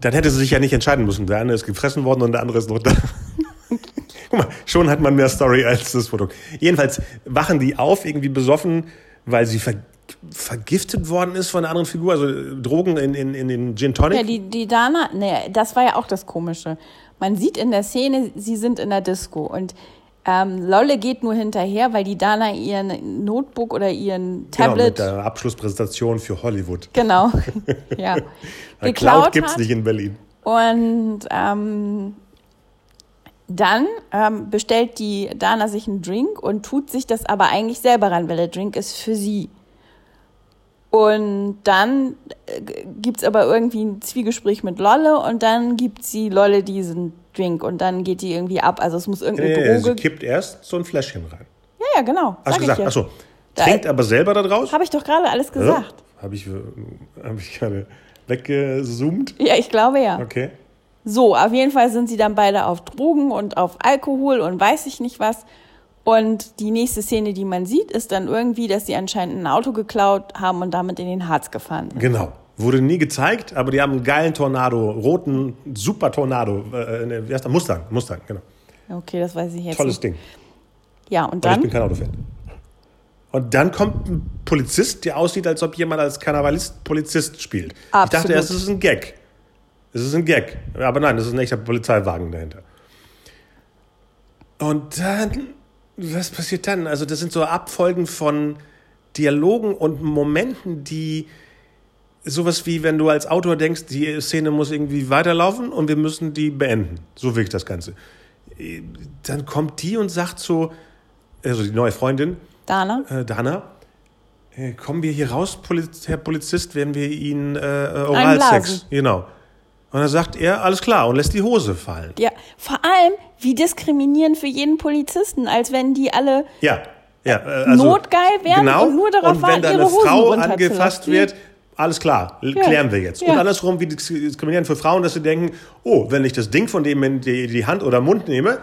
[SPEAKER 1] Dann hätte sie sich ja nicht entscheiden müssen. Der eine ist gefressen worden und der andere ist noch da. Guck mal, schon hat man mehr Story als das Foto. Jedenfalls wachen die auf, irgendwie besoffen, weil sie ver vergiftet worden ist von einer anderen Figur, also äh, Drogen in, in, in den Gin Tonic.
[SPEAKER 2] Ja, die, die Dana, nee, das war ja auch das Komische. Man sieht in der Szene, sie sind in der Disco und ähm, Lolle geht nur hinterher, weil die Dana ihren Notebook oder ihren
[SPEAKER 1] genau, mit
[SPEAKER 2] Tablet,
[SPEAKER 1] der Abschlusspräsentation für Hollywood.
[SPEAKER 2] genau, ja,
[SPEAKER 1] Cloud gibt's
[SPEAKER 2] hat.
[SPEAKER 1] nicht in Berlin.
[SPEAKER 2] Und ähm, dann ähm, bestellt die Dana sich einen Drink und tut sich das aber eigentlich selber ran, weil der Drink ist für sie. Und dann äh, gibt's aber irgendwie ein Zwiegespräch mit Lolle und dann gibt sie Lolle diesen Drink und dann geht die irgendwie ab. Also es muss irgendeine
[SPEAKER 1] Nee, sie
[SPEAKER 2] Droge.
[SPEAKER 1] kippt erst so ein Fläschchen rein.
[SPEAKER 2] Ja, ja, genau.
[SPEAKER 1] Hast du gesagt?
[SPEAKER 2] ja.
[SPEAKER 1] Achso.
[SPEAKER 2] Da-
[SPEAKER 1] Trinkt aber selber da draus?
[SPEAKER 2] Habe ich doch gerade alles gesagt.
[SPEAKER 1] Habe ich, äh, hab ich gerade weggezoomt?
[SPEAKER 2] Ja, ich glaube ja.
[SPEAKER 1] Okay.
[SPEAKER 2] So, auf jeden Fall sind sie dann beide auf Drogen und auf Alkohol und weiß ich nicht was. Und die nächste Szene, die man sieht, ist dann irgendwie, dass sie anscheinend ein Auto geklaut haben und damit in den Harz gefahren sind.
[SPEAKER 1] Genau. Wurde nie gezeigt, aber die haben einen geilen Tornado, roten Super Tornado. Äh, ne, wie heißt der? Mustang. Mustang, genau.
[SPEAKER 2] Okay, das weiß ich jetzt
[SPEAKER 1] Tolles
[SPEAKER 2] nicht.
[SPEAKER 1] Ding.
[SPEAKER 2] Ja, und
[SPEAKER 1] Und ich bin
[SPEAKER 2] dann,
[SPEAKER 1] kein Autofan. Und dann kommt ein Polizist, der aussieht, als ob jemand als Karnevalist Polizist spielt. Ich dachte
[SPEAKER 2] Absolut.
[SPEAKER 1] erst, es ist ein Gag. Es ist ein Gag. Aber nein, das ist ein echter Polizeiwagen dahinter. Und dann, was passiert dann? Also, das sind so Abfolgen von Dialogen und Momenten, die sowas wie, wenn du als Autor denkst, die Szene muss irgendwie weiterlaufen und wir müssen die beenden. So wirkt das Ganze. Dann kommt die und sagt so, also die neue Freundin,
[SPEAKER 2] Dana,
[SPEAKER 1] äh, Dana, äh, kommen wir hier raus, Poliz Herr Polizist, wenn wir Ihnen äh, äh, Oralsex. Genau. Und dann sagt er, alles klar, und lässt die Hose fallen.
[SPEAKER 2] ja, vor allem, wie diskriminierend für jeden Polizisten, als wenn die alle,
[SPEAKER 1] Ja, ja. Äh, also,
[SPEAKER 2] Notgeil wären und nur darauf
[SPEAKER 1] und wenn
[SPEAKER 2] warten,
[SPEAKER 1] da
[SPEAKER 2] ihre
[SPEAKER 1] eine
[SPEAKER 2] Hosen
[SPEAKER 1] Frau angefasst wird, alles klar, l- klären wir jetzt.
[SPEAKER 2] Ja.
[SPEAKER 1] Und andersrum, wie diskriminierend für Frauen, dass sie denken, oh, wenn ich das Ding von dem in die, die Hand oder Mund nehme,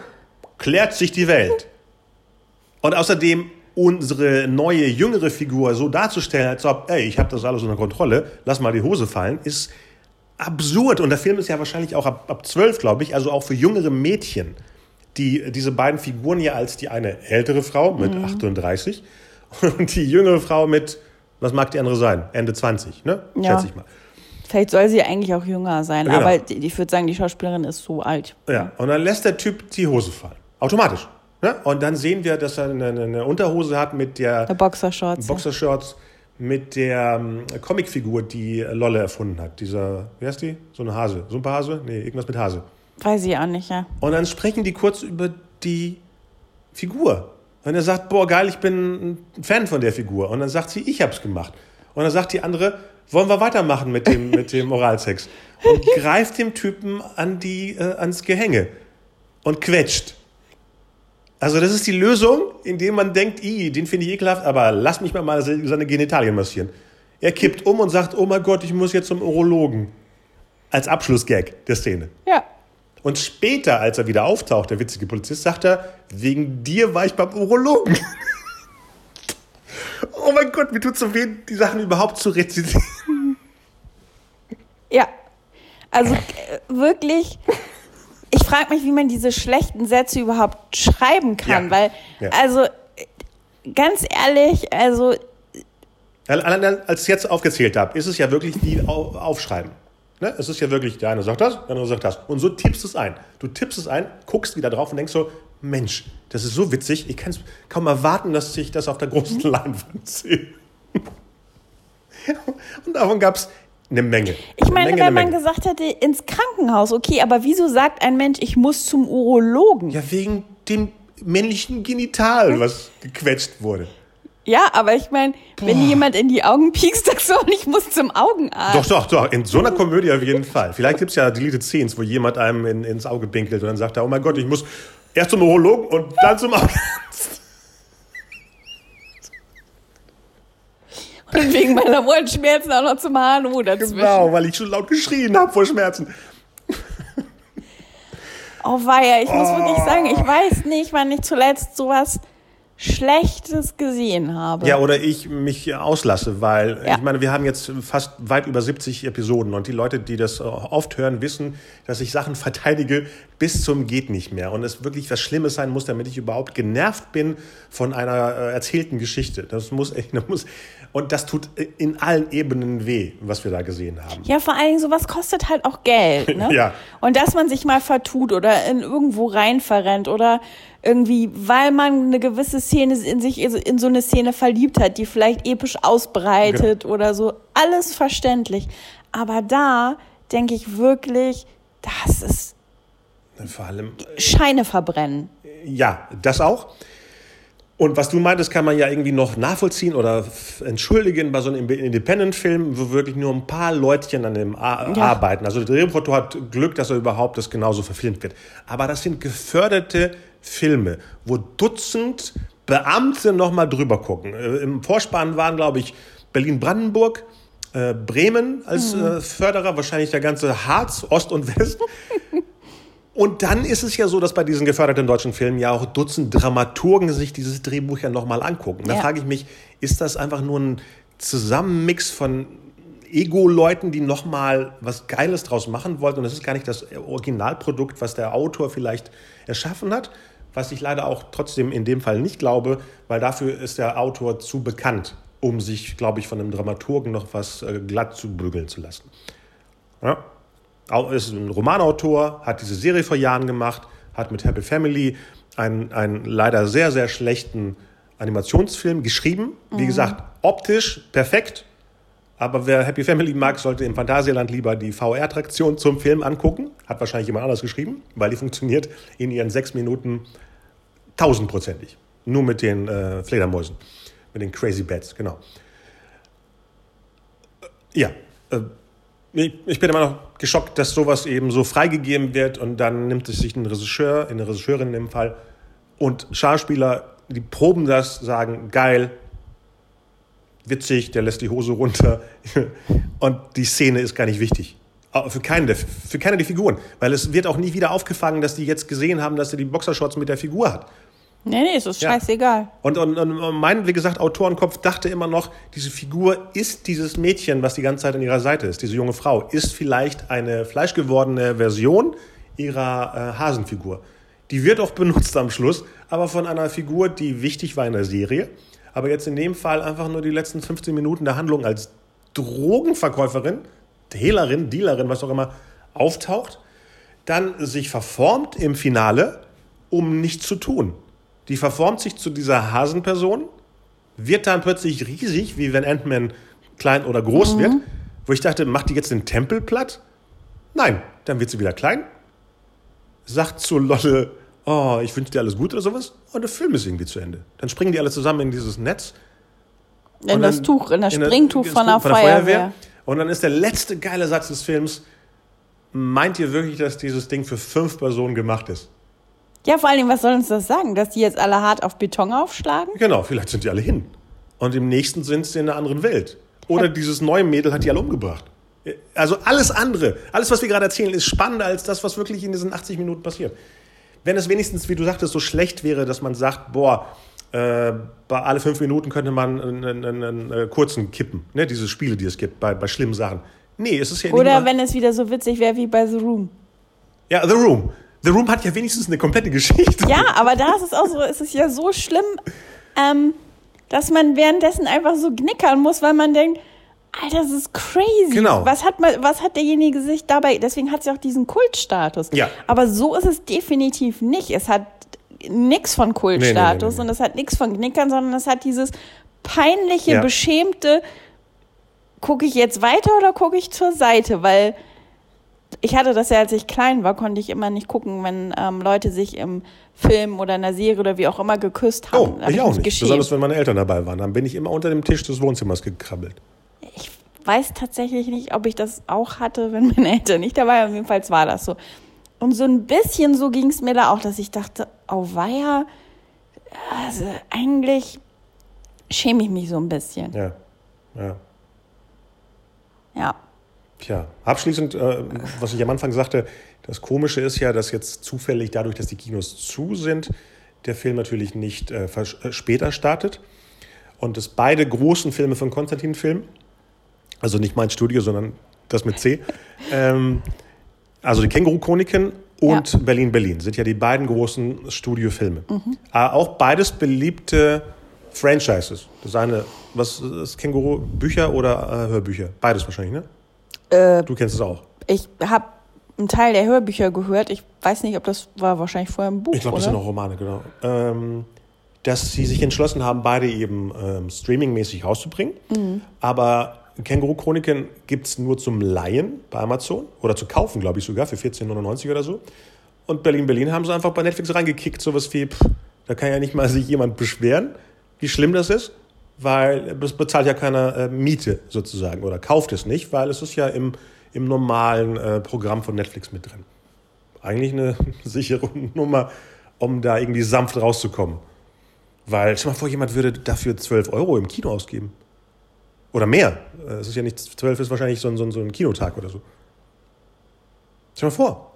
[SPEAKER 1] klärt sich die Welt. Und außerdem unsere neue, jüngere Figur so darzustellen, als ob, ey, ich habe das alles unter Kontrolle, lass mal die Hose fallen, ist absurd. Und der Film ist ja wahrscheinlich auch ab, ab 12, glaube ich, also auch für jüngere Mädchen, die diese beiden Figuren ja als die eine ältere Frau mit
[SPEAKER 2] Mhm.
[SPEAKER 1] 38 und die jüngere Frau mit, was mag die andere sein? Ende 20, ne?
[SPEAKER 2] Ja.
[SPEAKER 1] Schätze ich mal.
[SPEAKER 2] vielleicht soll sie eigentlich auch jünger sein,
[SPEAKER 1] Genau.
[SPEAKER 2] aber ich würde sagen, die Schauspielerin ist so alt.
[SPEAKER 1] Ja, und dann lässt der Typ die Hose fallen. Automatisch. Ne? Und dann sehen wir, dass er eine, eine Unterhose hat mit der
[SPEAKER 2] Der Boxershorts.
[SPEAKER 1] Boxershorts, mit der ähm, Comicfigur, die Lolle erfunden hat. Dieser, wie heißt die? So eine Hase. So ein paar Hase? Nee, irgendwas mit Hase.
[SPEAKER 2] Weiß ich auch nicht, ja.
[SPEAKER 1] Und dann sprechen die kurz über die Figur. Und er sagt, boah, geil, ich bin ein Fan von der Figur. Und dann sagt sie, ich hab's gemacht. Und dann sagt die andere, wollen wir weitermachen mit dem, mit dem Oralsex? Und greift dem Typen an die, äh, ans Gehänge und quetscht. Also das ist die Lösung, indem man denkt, i, den finde ich ekelhaft, aber lass mich mal, mal seine Genitalien massieren. Er kippt um und sagt, oh mein Gott, ich muss jetzt zum Urologen. Als Abschlussgag der Szene.
[SPEAKER 2] Ja.
[SPEAKER 1] Und später, als er wieder auftaucht, der witzige Polizist, sagt er, wegen dir war ich beim Urologen. oh mein Gott, mir tut so weh, die Sachen überhaupt zu rezitieren.
[SPEAKER 2] Ja. Also äh, wirklich, ich frage mich, wie man diese schlechten Sätze überhaupt schreiben kann,
[SPEAKER 1] Ja.
[SPEAKER 2] weil,
[SPEAKER 1] Ja.
[SPEAKER 2] also, ganz ehrlich, also,
[SPEAKER 1] als ich jetzt aufgezählt habe, ist es ja wirklich au- aufschreiben. Ne? Es ist ja wirklich, der eine sagt das, der andere sagt das. Und so tippst du es ein. Du tippst es ein, guckst wieder drauf und denkst so, Mensch, das ist so witzig, ich kann es kaum erwarten, dass ich das auf der großen Leinwand sehe. Und davon gab es eine Menge.
[SPEAKER 2] ich
[SPEAKER 1] Eine
[SPEAKER 2] meine,
[SPEAKER 1] Menge,
[SPEAKER 2] wenn man
[SPEAKER 1] Menge.
[SPEAKER 2] gesagt hätte, ins Krankenhaus, okay, aber wieso sagt ein Mensch, ich muss zum Urologen?
[SPEAKER 1] Ja, wegen dem männlichen Genital, was gequetscht wurde.
[SPEAKER 2] Ja, aber ich meine, wenn jemand in die Augen piekst, sagst du ich muss zum Augenarzt.
[SPEAKER 1] Doch, doch, doch. In so einer Komödie auf jeden Fall. Vielleicht gibt es ja Deleted Scenes, wo jemand einem in, ins Auge pinkelt und dann sagt er, oh mein Gott, ich muss erst zum Urologen und dann zum Augenarzt.
[SPEAKER 2] Und wegen meiner Ohrenschmerzen auch noch zum HNO dazwischen.
[SPEAKER 1] Genau, weil ich schon laut geschrien habe vor Schmerzen.
[SPEAKER 2] Oh weia, ich muss wirklich sagen, ich weiß nicht, wann ich zuletzt sowas Schlechtes gesehen habe.
[SPEAKER 1] Ja, oder ich mich auslasse, weil
[SPEAKER 2] Ja.
[SPEAKER 1] ich meine, wir haben jetzt fast weit über 70 Episoden und die Leute, die das äh, oft hören, wissen, dass ich Sachen verteidige bis zum geht nicht mehr und es wirklich was Schlimmes sein muss, damit ich überhaupt genervt bin von einer äh, erzählten Geschichte. Das muss echt, das muss und das tut äh, in allen Ebenen weh, was wir da gesehen haben.
[SPEAKER 2] Ja, vor allen Dingen, sowas kostet halt auch Geld. Ne?
[SPEAKER 1] Ja.
[SPEAKER 2] Und dass man sich mal vertut oder in irgendwo rein verrennt oder irgendwie, weil man eine gewisse Szene in sich in so eine Szene verliebt hat, die vielleicht episch ausbreitet
[SPEAKER 1] Genau.
[SPEAKER 2] oder so. Alles verständlich. Aber da denke ich wirklich, das ist
[SPEAKER 1] Vor allem
[SPEAKER 2] Scheine verbrennen.
[SPEAKER 1] Ja, das auch. Und was du meintest, kann man ja irgendwie noch nachvollziehen oder entschuldigen bei so einem Independent-Film, wo wirklich nur ein paar Leutchen an dem A
[SPEAKER 2] Ja.
[SPEAKER 1] arbeiten. Also der Drehbuchautor hat Glück, dass er überhaupt das genauso verfilmt wird. Aber das sind geförderte Filme, wo Dutzend Beamte nochmal drüber gucken. Äh, Im Vorspann waren, glaube ich, Berlin-Brandenburg, äh, Bremen als äh, Förderer, wahrscheinlich der ganze Harz, Ost und West. Und dann ist es ja so, dass bei diesen geförderten deutschen Filmen ja auch Dutzend Dramaturgen sich dieses Drehbuch ja nochmal angucken. Da
[SPEAKER 2] Ja.
[SPEAKER 1] frage ich mich, ist das einfach nur ein Zusammenmix von Ego-Leuten, die nochmal was Geiles draus machen wollten? Und das ist gar nicht das Originalprodukt, was der Autor vielleicht erschaffen hat, was ich leider auch trotzdem in dem Fall nicht glaube, weil dafür ist der Autor zu bekannt, um sich, glaube ich, von einem Dramaturgen noch was äh, glatt zu bügeln zu lassen. Ja. Ist ein Romanautor, hat diese Serie vor Jahren gemacht, hat mit Happy Family einen, einen leider sehr, sehr schlechten Animationsfilm geschrieben. Wie gesagt, optisch perfekt. Aber wer Happy Family mag, sollte im Phantasialand lieber die VR-Traktion zum Film angucken. Hat wahrscheinlich jemand anders geschrieben, weil die funktioniert in ihren sechs Minuten tausendprozentig. Nur mit den äh, Fledermäusen, mit den Crazy Bats, genau. Ja, äh, ich, ich bin immer noch geschockt, dass sowas eben so freigegeben wird und dann nimmt es sich ein Regisseur, eine Regisseurin in dem Fall und Schauspieler, die proben das, sagen, geil, witzig, der lässt die Hose runter und die Szene ist gar nicht wichtig. Für keine, für keine der Figuren. Weil es wird auch nie wieder aufgefangen, dass die jetzt gesehen haben, dass er die Boxershorts mit der Figur hat.
[SPEAKER 2] Nee, nee, ist das
[SPEAKER 1] Ja.
[SPEAKER 2] scheißegal.
[SPEAKER 1] Und, und, und mein, wie gesagt, Autorenkopf dachte immer noch, diese Figur ist dieses Mädchen, was die ganze Zeit an ihrer Seite ist, diese junge Frau, ist vielleicht eine fleischgewordene Version ihrer äh, Hasenfigur. Die wird auch benutzt am Schluss, aber von einer Figur, die wichtig war in der Serie, aber jetzt in dem Fall einfach nur die letzten 15 Minuten der Handlung als Drogenverkäuferin, Hehlerin, Dealerin, was auch immer, auftaucht, dann sich verformt im Finale, um nichts zu tun. Die verformt sich zu dieser Hasenperson, wird dann plötzlich riesig, wie wenn Ant-Man klein oder groß wird, wo ich dachte, macht die jetzt den Tempel platt? Nein, dann wird sie wieder klein, sagt zu Lotte, oh, ich wünsche dir alles Gute oder sowas, und der Film ist irgendwie zu Ende. Dann springen die alle zusammen in dieses Netz
[SPEAKER 2] In das
[SPEAKER 1] dann-
[SPEAKER 2] Tuch, in das
[SPEAKER 1] in der-
[SPEAKER 2] Springtuch
[SPEAKER 1] das
[SPEAKER 2] von der
[SPEAKER 1] Tuch
[SPEAKER 2] Feuerwehr.
[SPEAKER 1] Und dann ist der letzte geile Satz des Films, meint ihr wirklich, dass dieses Ding für fünf Personen gemacht ist?
[SPEAKER 2] Ja, vor allen Dingen, was soll uns das sagen? Dass die jetzt alle hart auf Beton aufschlagen?
[SPEAKER 1] Genau, vielleicht sind die alle hin. Und im nächsten sind sie in einer anderen Welt. Oder dieses neue Mädel hat die alle umgebracht. Also alles andere, alles, was wir gerade erzählen, ist spannender als das, was wirklich in diesen 80 Minuten passiert. Wenn es wenigstens, wie du sagtest, so schlecht wäre, dass man sagt, boah, äh, bei alle fünf Minuten könnte man einen, einen, einen, einen äh, kurzen kippen. Ne? Diese Spiele, die es gibt bei, bei schlimmen Sachen. Nee, es ist ja nicht
[SPEAKER 2] Oder
[SPEAKER 1] mal-
[SPEAKER 2] wenn es wieder so witzig wäre wie bei The Room.
[SPEAKER 1] Ja, The Room. The Room hat ja wenigstens eine komplette Geschichte.
[SPEAKER 2] Ja, aber da ist es auch so, es ist ja so schlimm, ähm, dass man währenddessen einfach so knickern muss, weil man denkt, Alter, das ist crazy.
[SPEAKER 1] Genau.
[SPEAKER 2] Was hat, man, was hat derjenige sich dabei, deswegen hat sie auch diesen Kultstatus.
[SPEAKER 1] Ja.
[SPEAKER 2] Aber so ist es definitiv nicht. Es hat nichts von Kultstatus
[SPEAKER 1] Nee, nee, nee,
[SPEAKER 2] und es hat nichts von Knickern, sondern es hat dieses peinliche,
[SPEAKER 1] Ja.
[SPEAKER 2] beschämte, gucke ich jetzt weiter oder gucke ich zur Seite? Weil ich hatte das ja, als ich klein war, konnte ich immer nicht gucken, wenn ähm, Leute sich im Film oder in einer Serie oder wie auch immer geküsst haben.
[SPEAKER 1] Oh, ich auch nicht.
[SPEAKER 2] geschämt.
[SPEAKER 1] Besonders wenn meine Eltern dabei waren. Dann bin ich immer unter dem Tisch des Wohnzimmers gekrabbelt.
[SPEAKER 2] Ich weiß tatsächlich nicht, ob ich das auch hatte, wenn meine Eltern nicht dabei waren. Jedenfalls war das so. Und so ein bisschen so ging es mir da auch, dass ich dachte, oh weia, also eigentlich schäme ich mich so ein bisschen.
[SPEAKER 1] Ja, ja.
[SPEAKER 2] Ja.
[SPEAKER 1] Tja, abschließend, äh, was ich am Anfang sagte, das Komische ist ja, dass jetzt zufällig dadurch, dass die Kinos zu sind, der Film natürlich nicht äh, äh, später startet. Und dass beide großen Filme von Konstantin filmen, also nicht mein Studio, sondern das mit C, ähm, also die Känguru-Chroniken und
[SPEAKER 2] Ja.
[SPEAKER 1] Berlin Berlin sind ja die beiden großen Studiofilme. Äh, auch beides beliebte Franchises. Das eine, was ist Känguru? Bücher oder äh, Hörbücher? Beides wahrscheinlich, ne?
[SPEAKER 2] Äh,
[SPEAKER 1] Du kennst es auch.
[SPEAKER 2] ich habe einen Teil der Hörbücher gehört. Ich weiß nicht, ob das war wahrscheinlich vorher ein Buch,
[SPEAKER 1] Ich glaube, das sind auch Romane, genau. Ähm, dass sie sich entschlossen haben, beide eben ähm, streamingmäßig rauszubringen. Aber Känguru-Chroniken gibt es nur zum Leihen bei Amazon oder zu kaufen, glaube ich sogar, für 14,99 oder so. Und Berlin-Berlin haben sie einfach bei Netflix reingekickt, sowas wie, pff, da kann ja nicht mal sich jemand beschweren, wie schlimm das ist, weil es bezahlt ja keiner äh, Miete sozusagen oder kauft es nicht, weil es ist ja im, im normalen äh, Programm von Netflix mit drin eigentlich eine sichere Nummer, um da irgendwie sanft rauszukommen. Weil, stell mal vor, jemand würde dafür 12 Euro im Kino ausgeben. Oder mehr. Äh, Es ist ja nicht, 12 ist wahrscheinlich so ein, so ein, so ein Kinotag oder so. Stell mal vor,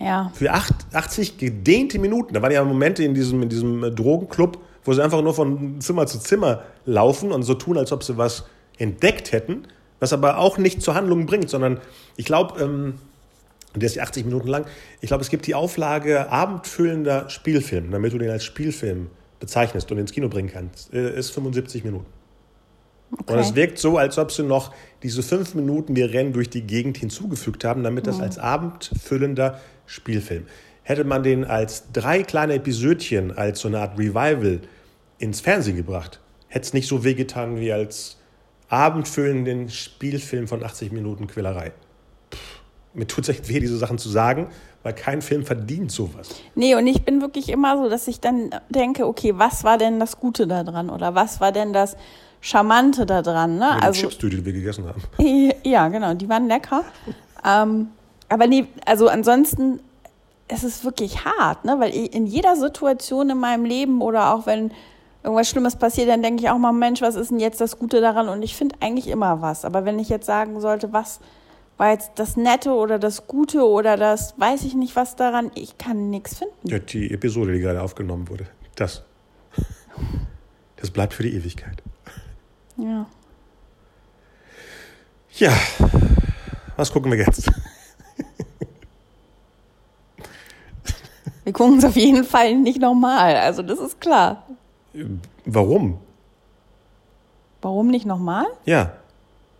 [SPEAKER 2] Ja.
[SPEAKER 1] für acht, 80 gedehnte Minuten, da waren ja Momente in diesem, in diesem äh, Drogenclub, wo sie einfach nur von Zimmer zu Zimmer laufen und so tun, als ob sie was entdeckt hätten, was aber auch nicht zur Handlung bringt, sondern ich glaube, ähm, der ist ja 80 Minuten lang, ich glaube, es gibt die Auflage abendfüllender Spielfilm, damit du den als Spielfilm bezeichnest und ins Kino bringen kannst, äh, ist 75 Minuten. Und es wirkt so, als ob sie noch diese fünf Minuten, wir rennen durch die Gegend hinzugefügt haben, damit das als abendfüllender Spielfilm. Hätte man den als drei kleine Episödchen, als so eine Art Revival ins Fernsehen gebracht, hätte es nicht so wehgetan wie als abendfüllenden Spielfilm von 80 Minuten Quälerei. Pff, mir tut es echt weh, diese Sachen zu sagen, weil kein Film verdient sowas.
[SPEAKER 2] Nee, und ich bin wirklich immer so, dass ich dann denke, okay, was war denn das Gute da dran? Oder was war denn das Charmante da dran? Ne? Also,
[SPEAKER 1] Chipstüte, die wir gegessen haben.
[SPEAKER 2] ja, genau, die waren lecker. ähm, aber nee, also ansonsten, es ist wirklich hart, ne? Weil in jeder Situation in meinem Leben oder auch wenn irgendwas Schlimmes passiert, dann denke ich auch mal, Mensch, was ist denn jetzt das Gute daran? Und ich finde eigentlich immer was. Aber wenn ich jetzt sagen sollte, was war jetzt das Nette oder das Gute oder das, weiß ich nicht, was daran, ich kann nichts finden.
[SPEAKER 1] Ja, die Episode, die gerade aufgenommen wurde. Das. Das bleibt für die Ewigkeit.
[SPEAKER 2] Ja.
[SPEAKER 1] Ja, was gucken wir jetzt?
[SPEAKER 2] Wir gucken es auf jeden Fall nicht nochmal. Also das ist klar.
[SPEAKER 1] Warum?
[SPEAKER 2] Warum nicht nochmal?
[SPEAKER 1] Ja.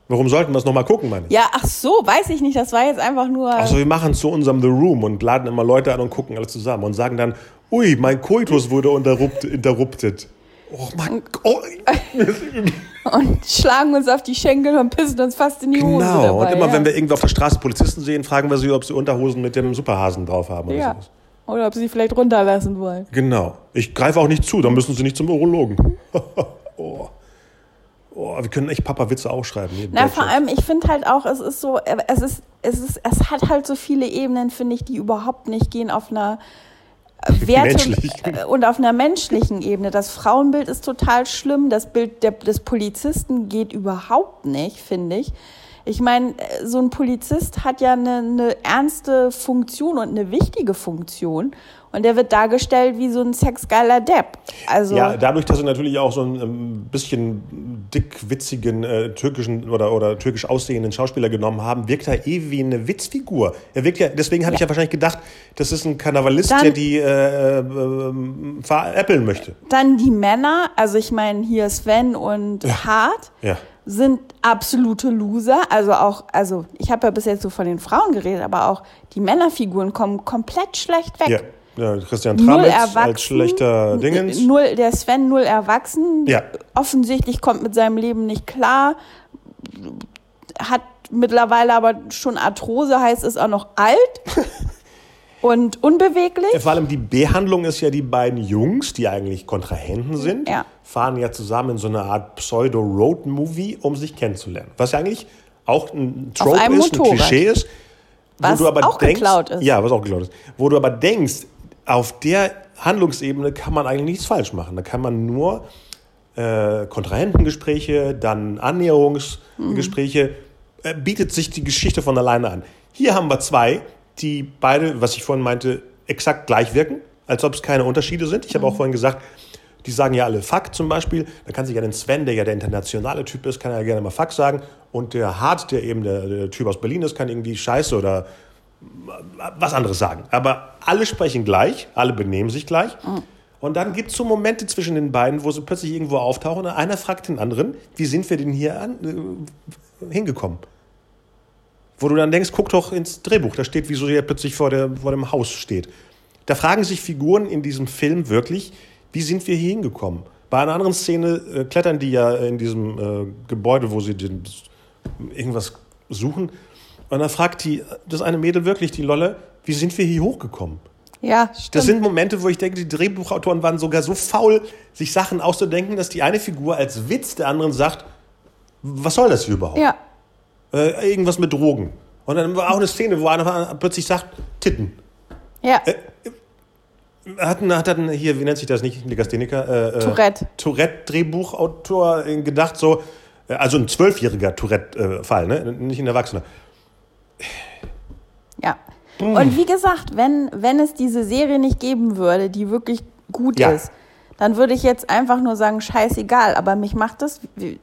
[SPEAKER 1] Warum sollten wir es nochmal gucken, meine ich?
[SPEAKER 2] Ja, ach so, weiß ich nicht. Das war jetzt einfach nur.
[SPEAKER 1] Also wir machen zu unserem The Room und laden immer Leute an und gucken alle zusammen und sagen dann, ui, mein Koitus wurde interrupt, interrupted. Oh mein Gott.
[SPEAKER 2] und schlagen uns auf die Schenkel und pissen uns fast in die Hose.
[SPEAKER 1] Genau. Und immer
[SPEAKER 2] ja.
[SPEAKER 1] wenn wir irgendwie auf der Straße Polizisten sehen, fragen wir sie, ob sie Unterhosen mit dem Superhasen drauf haben oder
[SPEAKER 2] Ja.
[SPEAKER 1] sowas.
[SPEAKER 2] Oder ob sie vielleicht runterlassen wollen.
[SPEAKER 1] Genau. Ich greife auch nicht zu, dann müssen sie nicht zum Urologen. oh. Oh, wir können echt Papa-Witze auch schreiben. neben
[SPEAKER 2] Na, vor allem, ich finde halt auch, es ist so, es ist, es ist, es hat halt so viele Ebenen, finde ich, die überhaupt nicht gehen auf einer Werte äh, und auf einer menschlichen Ebene. Das Frauenbild ist total schlimm, das Bild der, des Polizisten geht überhaupt nicht, finde ich. Ich meine, äh, so ein Polizist hat ja eine, eine ernste Funktion und eine wichtige Funktion. Und der wird dargestellt wie so ein sexgeiler Depp. Also,
[SPEAKER 1] Ja, dadurch, dass sie natürlich auch so einen ähm, bisschen dickwitzigen äh, türkischen oder, oder türkisch aussehenden Schauspieler genommen haben, wirkt er eh wie eine Witzfigur. Er wirkt ja, deswegen habe ich ja wahrscheinlich gedacht, das ist ein Karnevalist,
[SPEAKER 2] Dann-
[SPEAKER 1] der die äh, äh, veräppeln möchte.
[SPEAKER 2] Dann die Männer, also ich meine hier Sven und Hart,
[SPEAKER 1] Ja.
[SPEAKER 2] Sind absolute Loser. Also auch, also ich habe ja bis jetzt so von den Frauen geredet, aber auch die Männerfiguren kommen komplett schlecht weg.
[SPEAKER 1] Ja. ja Christian Tramitz als schlechter Dingens.
[SPEAKER 2] Null, der Sven null erwachsen.
[SPEAKER 1] Ja.
[SPEAKER 2] Offensichtlich kommt mit seinem Leben nicht klar. Hat mittlerweile aber schon Arthrose, heißt ist auch noch alt und unbeweglich.
[SPEAKER 1] Vor allem die Behandlung ist ja, die beiden Jungs, die eigentlich Kontrahenten sind,
[SPEAKER 2] Ja.
[SPEAKER 1] fahren ja zusammen in so eine Art Pseudo-Road-Movie, um sich kennenzulernen. Was ja eigentlich auch ein Trope ist, ein
[SPEAKER 2] Motorrad.
[SPEAKER 1] Klischee ist.
[SPEAKER 2] Was auch geklaut ist.
[SPEAKER 1] Ja, was auch geklaut ist. Wo du aber denkst, auf der Handlungsebene kann man eigentlich nichts falsch machen. Da kann man nur äh, Kontrahentengespräche, dann Annäherungsgespräche, äh, bietet sich die Geschichte von alleine an. Hier haben wir zwei, die beide, was ich vorhin meinte, exakt gleich wirken, als ob es keine Unterschiede sind. Ich habe auch vorhin gesagt, die sagen ja alle Fuck zum Beispiel. Da kann sich ja den Sven, der ja der internationale Typ ist, kann ja gerne mal Fuck sagen. Und der Hart, der eben der, der Typ aus Berlin ist, kann irgendwie Scheiße oder was anderes sagen. Aber alle sprechen gleich, alle benehmen sich gleich. Und dann gibt es so Momente zwischen den beiden, wo sie plötzlich irgendwo auftauchen und einer fragt den anderen, wie sind wir denn hier an, äh, hingekommen? Wo du dann denkst, guck doch ins Drehbuch, da steht, wieso er plötzlich vor, der, vor dem Haus steht. Da fragen sich Figuren in diesem Film wirklich, wie sind wir hier hingekommen? Bei einer anderen Szene äh, klettern die ja in diesem äh, Gebäude, wo sie den, irgendwas suchen. Und dann fragt die, das eine Mädel wirklich, die Lolle, wie sind wir hier hochgekommen?
[SPEAKER 2] Ja, stimmt.
[SPEAKER 1] Das sind Momente, wo ich denke, die Drehbuchautoren waren sogar so faul, sich Sachen auszudenken, dass die eine Figur als Witz der anderen sagt, was soll das hier überhaupt?
[SPEAKER 2] ja.
[SPEAKER 1] Äh, irgendwas mit Drogen. Und dann war auch eine Szene, wo einer plötzlich sagt, Titten.
[SPEAKER 2] Ja.
[SPEAKER 1] Äh, Hat, ein- hat dann hier, wie nennt sich das nicht, Legastheniker? Äh, äh,
[SPEAKER 2] Tourette.
[SPEAKER 1] Tourette-Drehbuchautor äh, gedacht, so, äh, also ein zwölfjähriger Tourette-Fall, ne? nicht ein Erwachsener.
[SPEAKER 2] Ja. Und wie gesagt, wenn, wenn es diese Serie nicht geben würde, die wirklich gut
[SPEAKER 1] Ja.
[SPEAKER 2] ist, dann würde ich jetzt einfach nur sagen, scheißegal. Aber mich macht das,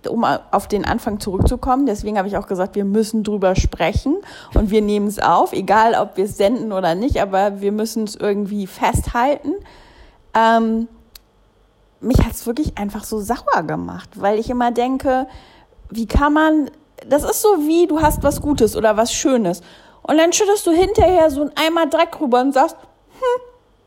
[SPEAKER 2] um auf den Anfang zurückzukommen, deswegen habe ich auch gesagt, wir müssen drüber sprechen und wir nehmen es auf, egal ob wir es senden oder nicht, aber wir müssen es irgendwie festhalten. Ähm, mich hat es wirklich einfach so sauer gemacht, weil ich immer denke, wie kann man, das ist so wie, du hast was Gutes oder was Schönes und dann schüttest du hinterher so ein Eimer Dreck rüber und sagst, hm,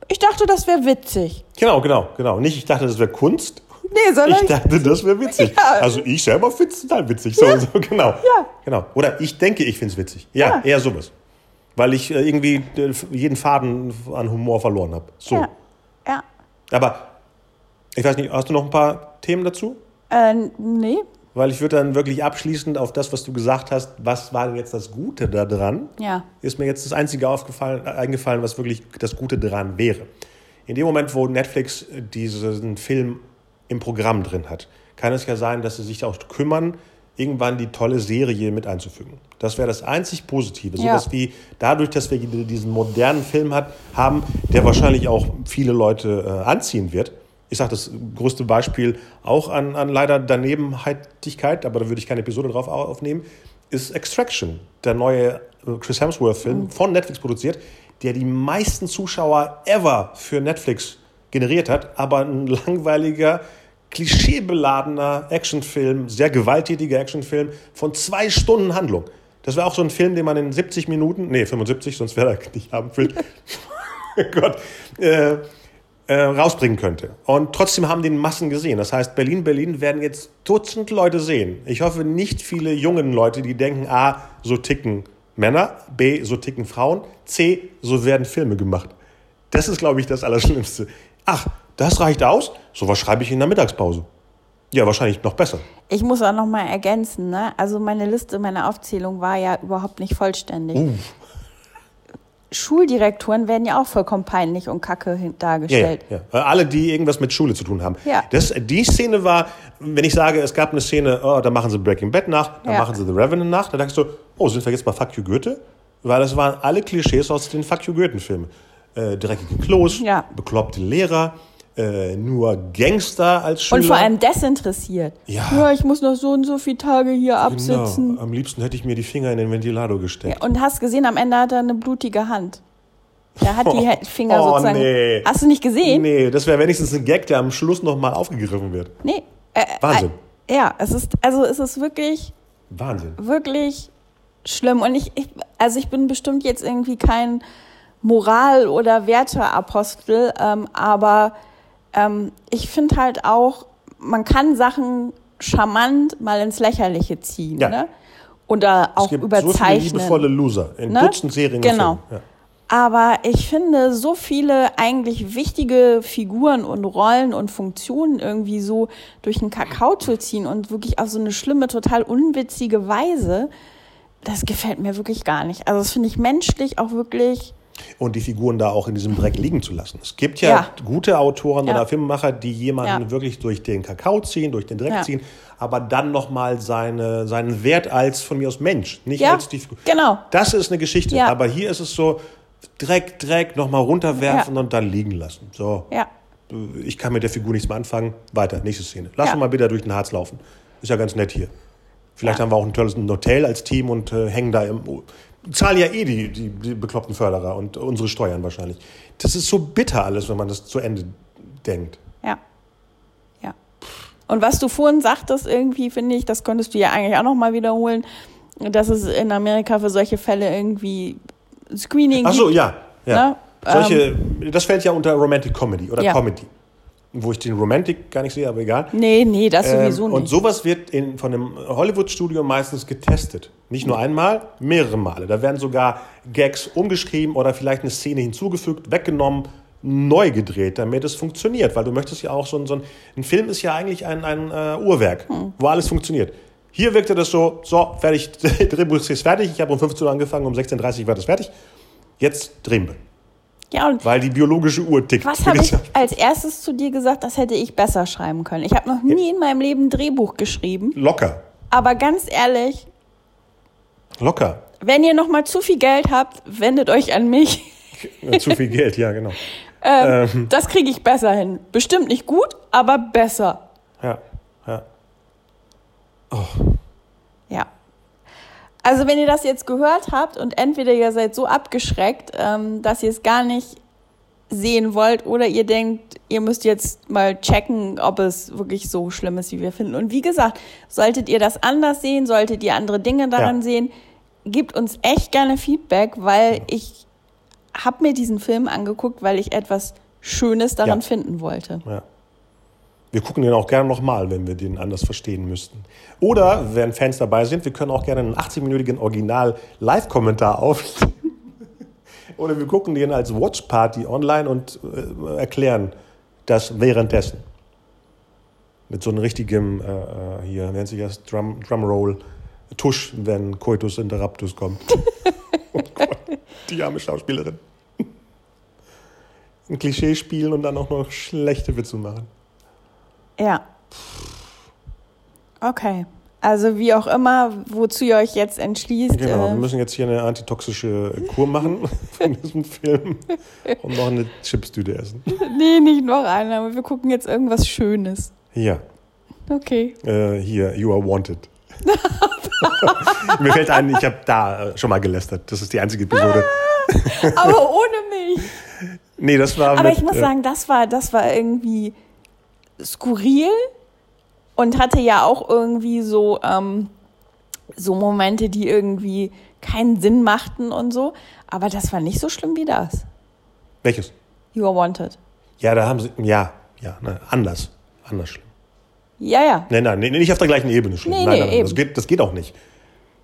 [SPEAKER 2] ich dachte, das wäre witzig.
[SPEAKER 1] Genau, genau, genau. Nicht, ich dachte, das wäre Kunst.
[SPEAKER 2] Nee, sondern
[SPEAKER 1] Ich dachte, das wäre witzig.
[SPEAKER 2] Ja.
[SPEAKER 1] Also ich selber finde es total witzig. So, so, genau.
[SPEAKER 2] Ja.
[SPEAKER 1] genau. Oder ich denke, ich finde es witzig. Ja,
[SPEAKER 2] Ja.
[SPEAKER 1] eher sowas. Weil ich äh, irgendwie äh, jeden Faden an Humor verloren habe. So.
[SPEAKER 2] ja, ja.
[SPEAKER 1] Aber ich weiß nicht, hast du noch ein paar Themen dazu?
[SPEAKER 2] Äh, nee,
[SPEAKER 1] Weil ich würde dann wirklich abschließend auf das, was du gesagt hast, was war denn jetzt das Gute daran?
[SPEAKER 2] ja.
[SPEAKER 1] ist mir jetzt das Einzige aufgefallen, äh, eingefallen, was wirklich das Gute daran wäre. In dem Moment, wo Netflix äh, diesen Film im Programm drin hat, kann es ja sein, dass sie sich auch kümmern, irgendwann die tolle Serie mit einzufügen. Das wäre das einzig Positive. So
[SPEAKER 2] Ja.
[SPEAKER 1] dass wie dadurch, dass wir diesen modernen Film hat, haben, der wahrscheinlich auch viele Leute äh, anziehen wird. Ich sage das größte Beispiel auch an, an leider Danebenheitigkeit, aber da würde ich keine Episode drauf au- aufnehmen, ist Extraction, der neue äh, Chris Hemsworth-Film von Netflix produziert, der die meisten Zuschauer ever für Netflix generiert hat, aber ein langweiliger, klischeebeladener Actionfilm, sehr gewalttätiger Actionfilm von zwei Stunden Handlung. Das wäre auch so ein Film, den man in 70 Minuten, nee, 75, sonst wäre er nicht abendfüllt. Gott, äh, äh, rausbringen könnte. Und trotzdem haben den Massen gesehen. Das heißt, Berlin, Berlin werden jetzt Dutzend Leute sehen. Ich hoffe nicht viele jungen Leute, die denken, A, so ticken Männer, B, so ticken Frauen, C, so werden Filme gemacht. Das ist, glaube ich, das Allerschlimmste. Ach, das reicht aus? So was schreibe ich in der Mittagspause. Ja, wahrscheinlich noch besser.
[SPEAKER 2] Ich muss auch noch mal ergänzen, ne? Also meine Liste, meine Aufzählung war ja überhaupt nicht vollständig.
[SPEAKER 1] Uh.
[SPEAKER 2] Schuldirektoren werden ja auch vollkommen peinlich und kacke
[SPEAKER 1] Ja, ja,
[SPEAKER 2] dargestellt.
[SPEAKER 1] ja. Äh, Alle, die irgendwas mit Schule zu tun haben.
[SPEAKER 2] Ja.
[SPEAKER 1] Das, die Szene war, wenn ich sage, es gab eine Szene, oh, da machen sie Breaking Bad nach, da
[SPEAKER 2] Ja.
[SPEAKER 1] machen sie The Revenant nach, da denkst du, oh, sind wir jetzt bei Fuck You Goethe? Weil das waren alle Klischees aus den Fuck You Goethe-Filmen. Äh, dreckige Klos,
[SPEAKER 2] Ja.
[SPEAKER 1] bekloppte Lehrer, äh, nur Gangster als Schüler.
[SPEAKER 2] Und vor allem desinteressiert.
[SPEAKER 1] Ja.
[SPEAKER 2] ich muss noch so und so viele Tage hier absitzen.
[SPEAKER 1] Genau. Am liebsten hätte ich mir die Finger in den Ventilator gesteckt.
[SPEAKER 2] Und hast gesehen, am Ende hat er eine blutige Hand. Er hat die He- Finger
[SPEAKER 1] Oh,
[SPEAKER 2] sozusagen.
[SPEAKER 1] nee.
[SPEAKER 2] Hast du nicht gesehen?
[SPEAKER 1] Nee, das wäre wenigstens ein Gag, der am Schluss nochmal aufgegriffen wird.
[SPEAKER 2] Nee. Äh,
[SPEAKER 1] Wahnsinn.
[SPEAKER 2] Äh, ja, es ist, also es ist wirklich,
[SPEAKER 1] Wahnsinn.
[SPEAKER 2] wirklich schlimm. Und ich, ich, also ich bin bestimmt jetzt irgendwie kein Moral- oder Werteapostel, ähm, aber ähm, ich finde halt auch, man kann Sachen charmant mal ins Lächerliche ziehen.
[SPEAKER 1] Ja.
[SPEAKER 2] Ne? Oder auch
[SPEAKER 1] es gibt so
[SPEAKER 2] überzeichnen.
[SPEAKER 1] viele liebevolle Loser in
[SPEAKER 2] Ne?
[SPEAKER 1] Dutzend Serien.
[SPEAKER 2] Genau.
[SPEAKER 1] Filmen.
[SPEAKER 2] Aber ich finde, so viele eigentlich wichtige Figuren und Rollen und Funktionen irgendwie so durch den Kakao zu ziehen und wirklich auf so eine schlimme, total unwitzige Weise, das gefällt mir wirklich gar nicht. Also das finde ich menschlich auch wirklich.
[SPEAKER 1] Und die Figuren da auch in diesem Dreck liegen zu lassen. Es gibt ja,
[SPEAKER 2] Ja.
[SPEAKER 1] gute Autoren
[SPEAKER 2] Ja.
[SPEAKER 1] oder Filmemacher, die jemanden
[SPEAKER 2] Ja.
[SPEAKER 1] wirklich durch den Kakao ziehen, durch den Dreck ziehen, aber dann nochmal seine, seinen Wert als von mir aus Mensch, nicht
[SPEAKER 2] Ja,
[SPEAKER 1] als die Figur.
[SPEAKER 2] genau.
[SPEAKER 1] Das ist eine Geschichte. Aber hier ist es so, Dreck, Dreck, nochmal runterwerfen und dann liegen lassen. So. Ich kann mit der Figur nichts mehr anfangen. Weiter, nächste Szene. Lass uns mal wieder durch den Harz laufen. Ist ja ganz nett hier. Vielleicht haben wir auch ein tolles Hotel als Team und äh, hängen da im. Zahlen ja eh die, die, die bekloppten Förderer und unsere Steuern wahrscheinlich. Das ist so bitter alles, wenn man das zu Ende denkt.
[SPEAKER 2] ja, ja. Und was du vorhin sagtest, irgendwie finde ich, das könntest du ja eigentlich auch noch mal wiederholen, dass es in Amerika für solche Fälle irgendwie Screening
[SPEAKER 1] Ach so,
[SPEAKER 2] gibt.
[SPEAKER 1] ja. ja.
[SPEAKER 2] Ne?
[SPEAKER 1] Solche, das fällt ja unter Romantic Comedy oder
[SPEAKER 2] Ja.
[SPEAKER 1] Comedy. Wo ich den Romantic gar nicht sehe, aber egal.
[SPEAKER 2] Nee, nee, das sowieso
[SPEAKER 1] Ähm, und
[SPEAKER 2] nicht.
[SPEAKER 1] sowas wird in, von einem Hollywood-Studio meistens getestet. Nicht nur einmal, mehrere Male. Da werden sogar Gags umgeschrieben oder vielleicht eine Szene hinzugefügt, weggenommen, neu gedreht, damit es funktioniert. Weil du möchtest ja auch so ein, so ein, ein Film ist ja eigentlich ein, ein äh, Uhrwerk,
[SPEAKER 2] Hm.
[SPEAKER 1] wo alles funktioniert. Hier wirkte das so, so, fertig, Drehbuch ist fertig, ich habe um 15 Uhr angefangen, um 16.30 Uhr war das fertig. Jetzt drehen wir.
[SPEAKER 2] Ja, und
[SPEAKER 1] Weil die biologische Uhr tickt.
[SPEAKER 2] was habe ich
[SPEAKER 1] sagen.
[SPEAKER 2] als erstes zu dir gesagt, das hätte ich besser schreiben können? Ich habe noch nie in meinem Leben ein Drehbuch geschrieben,
[SPEAKER 1] Locker.
[SPEAKER 2] aber ganz ehrlich,
[SPEAKER 1] Locker.
[SPEAKER 2] wenn ihr noch mal zu viel Geld habt, wendet euch an mich.
[SPEAKER 1] Zu viel Geld, ja, genau.
[SPEAKER 2] Ähm, Das kriege ich besser hin. Bestimmt nicht gut, aber besser.
[SPEAKER 1] Ja, ja.
[SPEAKER 2] Ja. Also wenn ihr das jetzt gehört habt und entweder ihr seid so abgeschreckt, ähm, dass ihr es gar nicht sehen wollt oder ihr denkt, ihr müsst jetzt mal checken, ob es wirklich so schlimm ist, wie wir finden. Und wie gesagt, solltet ihr das anders sehen, solltet ihr andere Dinge daran
[SPEAKER 1] Ja.
[SPEAKER 2] sehen, gebt uns echt gerne Feedback, weil ich habe mir diesen Film angeguckt, weil ich etwas Schönes daran
[SPEAKER 1] Ja.
[SPEAKER 2] finden wollte.
[SPEAKER 1] Ja. Wir gucken den auch gerne nochmal, wenn wir den anders verstehen müssten. Oder, wenn Fans dabei sind, wir können auch gerne einen 80-minütigen Original-Live-Kommentar aufnehmen. Oder wir gucken den als Watch-Party online und äh, erklären das währenddessen. Mit so einem richtigen, äh, äh, hier nennt sich das Drum, Drumroll, Tusch, wenn Coitus Interruptus kommt. oh Gott, die arme Schauspielerin. Ein Klischee spielen und dann auch noch schlechte Witze machen.
[SPEAKER 2] Ja. Okay. Also wie auch immer, wozu ihr euch jetzt entschließt.
[SPEAKER 1] Genau, wir
[SPEAKER 2] äh,
[SPEAKER 1] müssen jetzt hier eine antitoxische Kur machen von diesem Film und noch eine Chipstüte essen.
[SPEAKER 2] nee, nicht noch einer, aber wir gucken jetzt irgendwas Schönes.
[SPEAKER 1] Ja,
[SPEAKER 2] Okay.
[SPEAKER 1] äh, hier, You Are Wanted. Mir fällt ein, ich habe da äh, schon mal gelästert. Das ist die einzige Episode.
[SPEAKER 2] Aber ohne mich.
[SPEAKER 1] Nee, das war
[SPEAKER 2] Aber
[SPEAKER 1] mit,
[SPEAKER 2] ich muss
[SPEAKER 1] äh,
[SPEAKER 2] sagen, das war, das war irgendwie skurril und hatte ja auch irgendwie so, ähm, so Momente, die irgendwie keinen Sinn machten und so. Aber das war nicht so schlimm wie das.
[SPEAKER 1] Welches?
[SPEAKER 2] You are wanted.
[SPEAKER 1] Ja, da haben sie, ja, ja, ne, anders. Anders schlimm.
[SPEAKER 2] Ja, ja.
[SPEAKER 1] Nein, nein, nicht auf der gleichen Ebene schlimm.
[SPEAKER 2] Nee,
[SPEAKER 1] nein,
[SPEAKER 2] nee,
[SPEAKER 1] nein, nein, das geht, das geht auch nicht.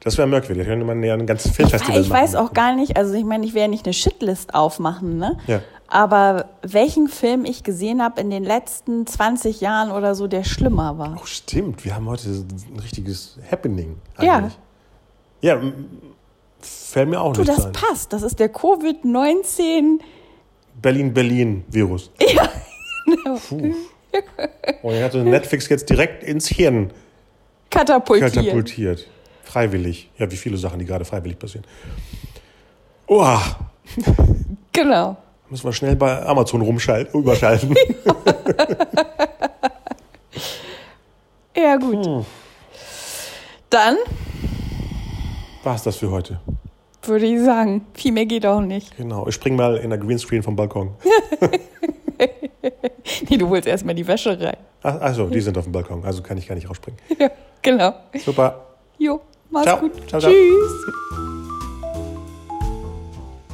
[SPEAKER 1] Das wäre merkwürdig. Da könnte man ja ein ganzes
[SPEAKER 2] Ich,
[SPEAKER 1] Filmfestival
[SPEAKER 2] ich weiß
[SPEAKER 1] machen.
[SPEAKER 2] auch gar nicht, also ich meine, ich werde nicht eine Shitlist aufmachen, ne?
[SPEAKER 1] Ja.
[SPEAKER 2] Aber welchen Film ich gesehen habe in den letzten 20 Jahren oder so, der schlimmer war.
[SPEAKER 1] Oh, stimmt. Wir haben heute ein richtiges Happening.
[SPEAKER 2] Ja.
[SPEAKER 1] Eigentlich. Ja, m- fällt mir auch
[SPEAKER 2] Du,
[SPEAKER 1] nicht
[SPEAKER 2] das
[SPEAKER 1] ein.
[SPEAKER 2] passt. Das ist der Covid-19.
[SPEAKER 1] Berlin-Berlin-Virus.
[SPEAKER 2] Ja.
[SPEAKER 1] Puh. Und er hatte Netflix jetzt direkt ins Hirn
[SPEAKER 2] Katapultiert.
[SPEAKER 1] katapultiert. Freiwillig. Ja, wie viele Sachen, die gerade freiwillig passieren. Uah,
[SPEAKER 2] Genau.
[SPEAKER 1] Müssen wir schnell bei Amazon rumschalten, überschalten.
[SPEAKER 2] Ja, gut.
[SPEAKER 1] Hm.
[SPEAKER 2] Dann
[SPEAKER 1] War es das für heute?
[SPEAKER 2] würde ich sagen, viel mehr geht auch nicht.
[SPEAKER 1] Genau. Ich spring mal in der Greenscreen vom Balkon.
[SPEAKER 2] Nee, du holst erstmal die Wäsche rein.
[SPEAKER 1] Ach, also, die sind auf dem Balkon, also kann ich gar nicht rausspringen.
[SPEAKER 2] Ja, genau.
[SPEAKER 1] Super.
[SPEAKER 2] Jo, mach's
[SPEAKER 1] Ciao.
[SPEAKER 2] gut.
[SPEAKER 1] Ciao, ciao.
[SPEAKER 2] Tschüss.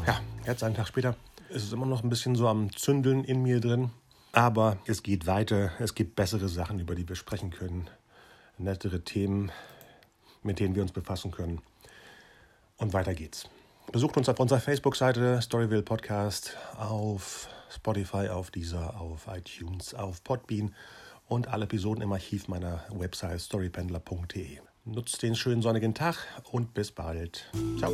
[SPEAKER 1] Ja, jetzt einen Tag später ist es immer noch ein bisschen so am Zündeln in mir drin. Aber es geht weiter. Es gibt bessere Sachen, über die wir sprechen können. Nettere Themen, mit denen wir uns befassen können. Und weiter geht's. Besucht uns auf unserer Facebook-Seite Storyville Podcast, auf Spotify, auf Deezer, auf iTunes, auf Podbean und alle Episoden im Archiv meiner Website storypendler.de. Nutzt den schönen sonnigen Tag und bis bald. Ciao.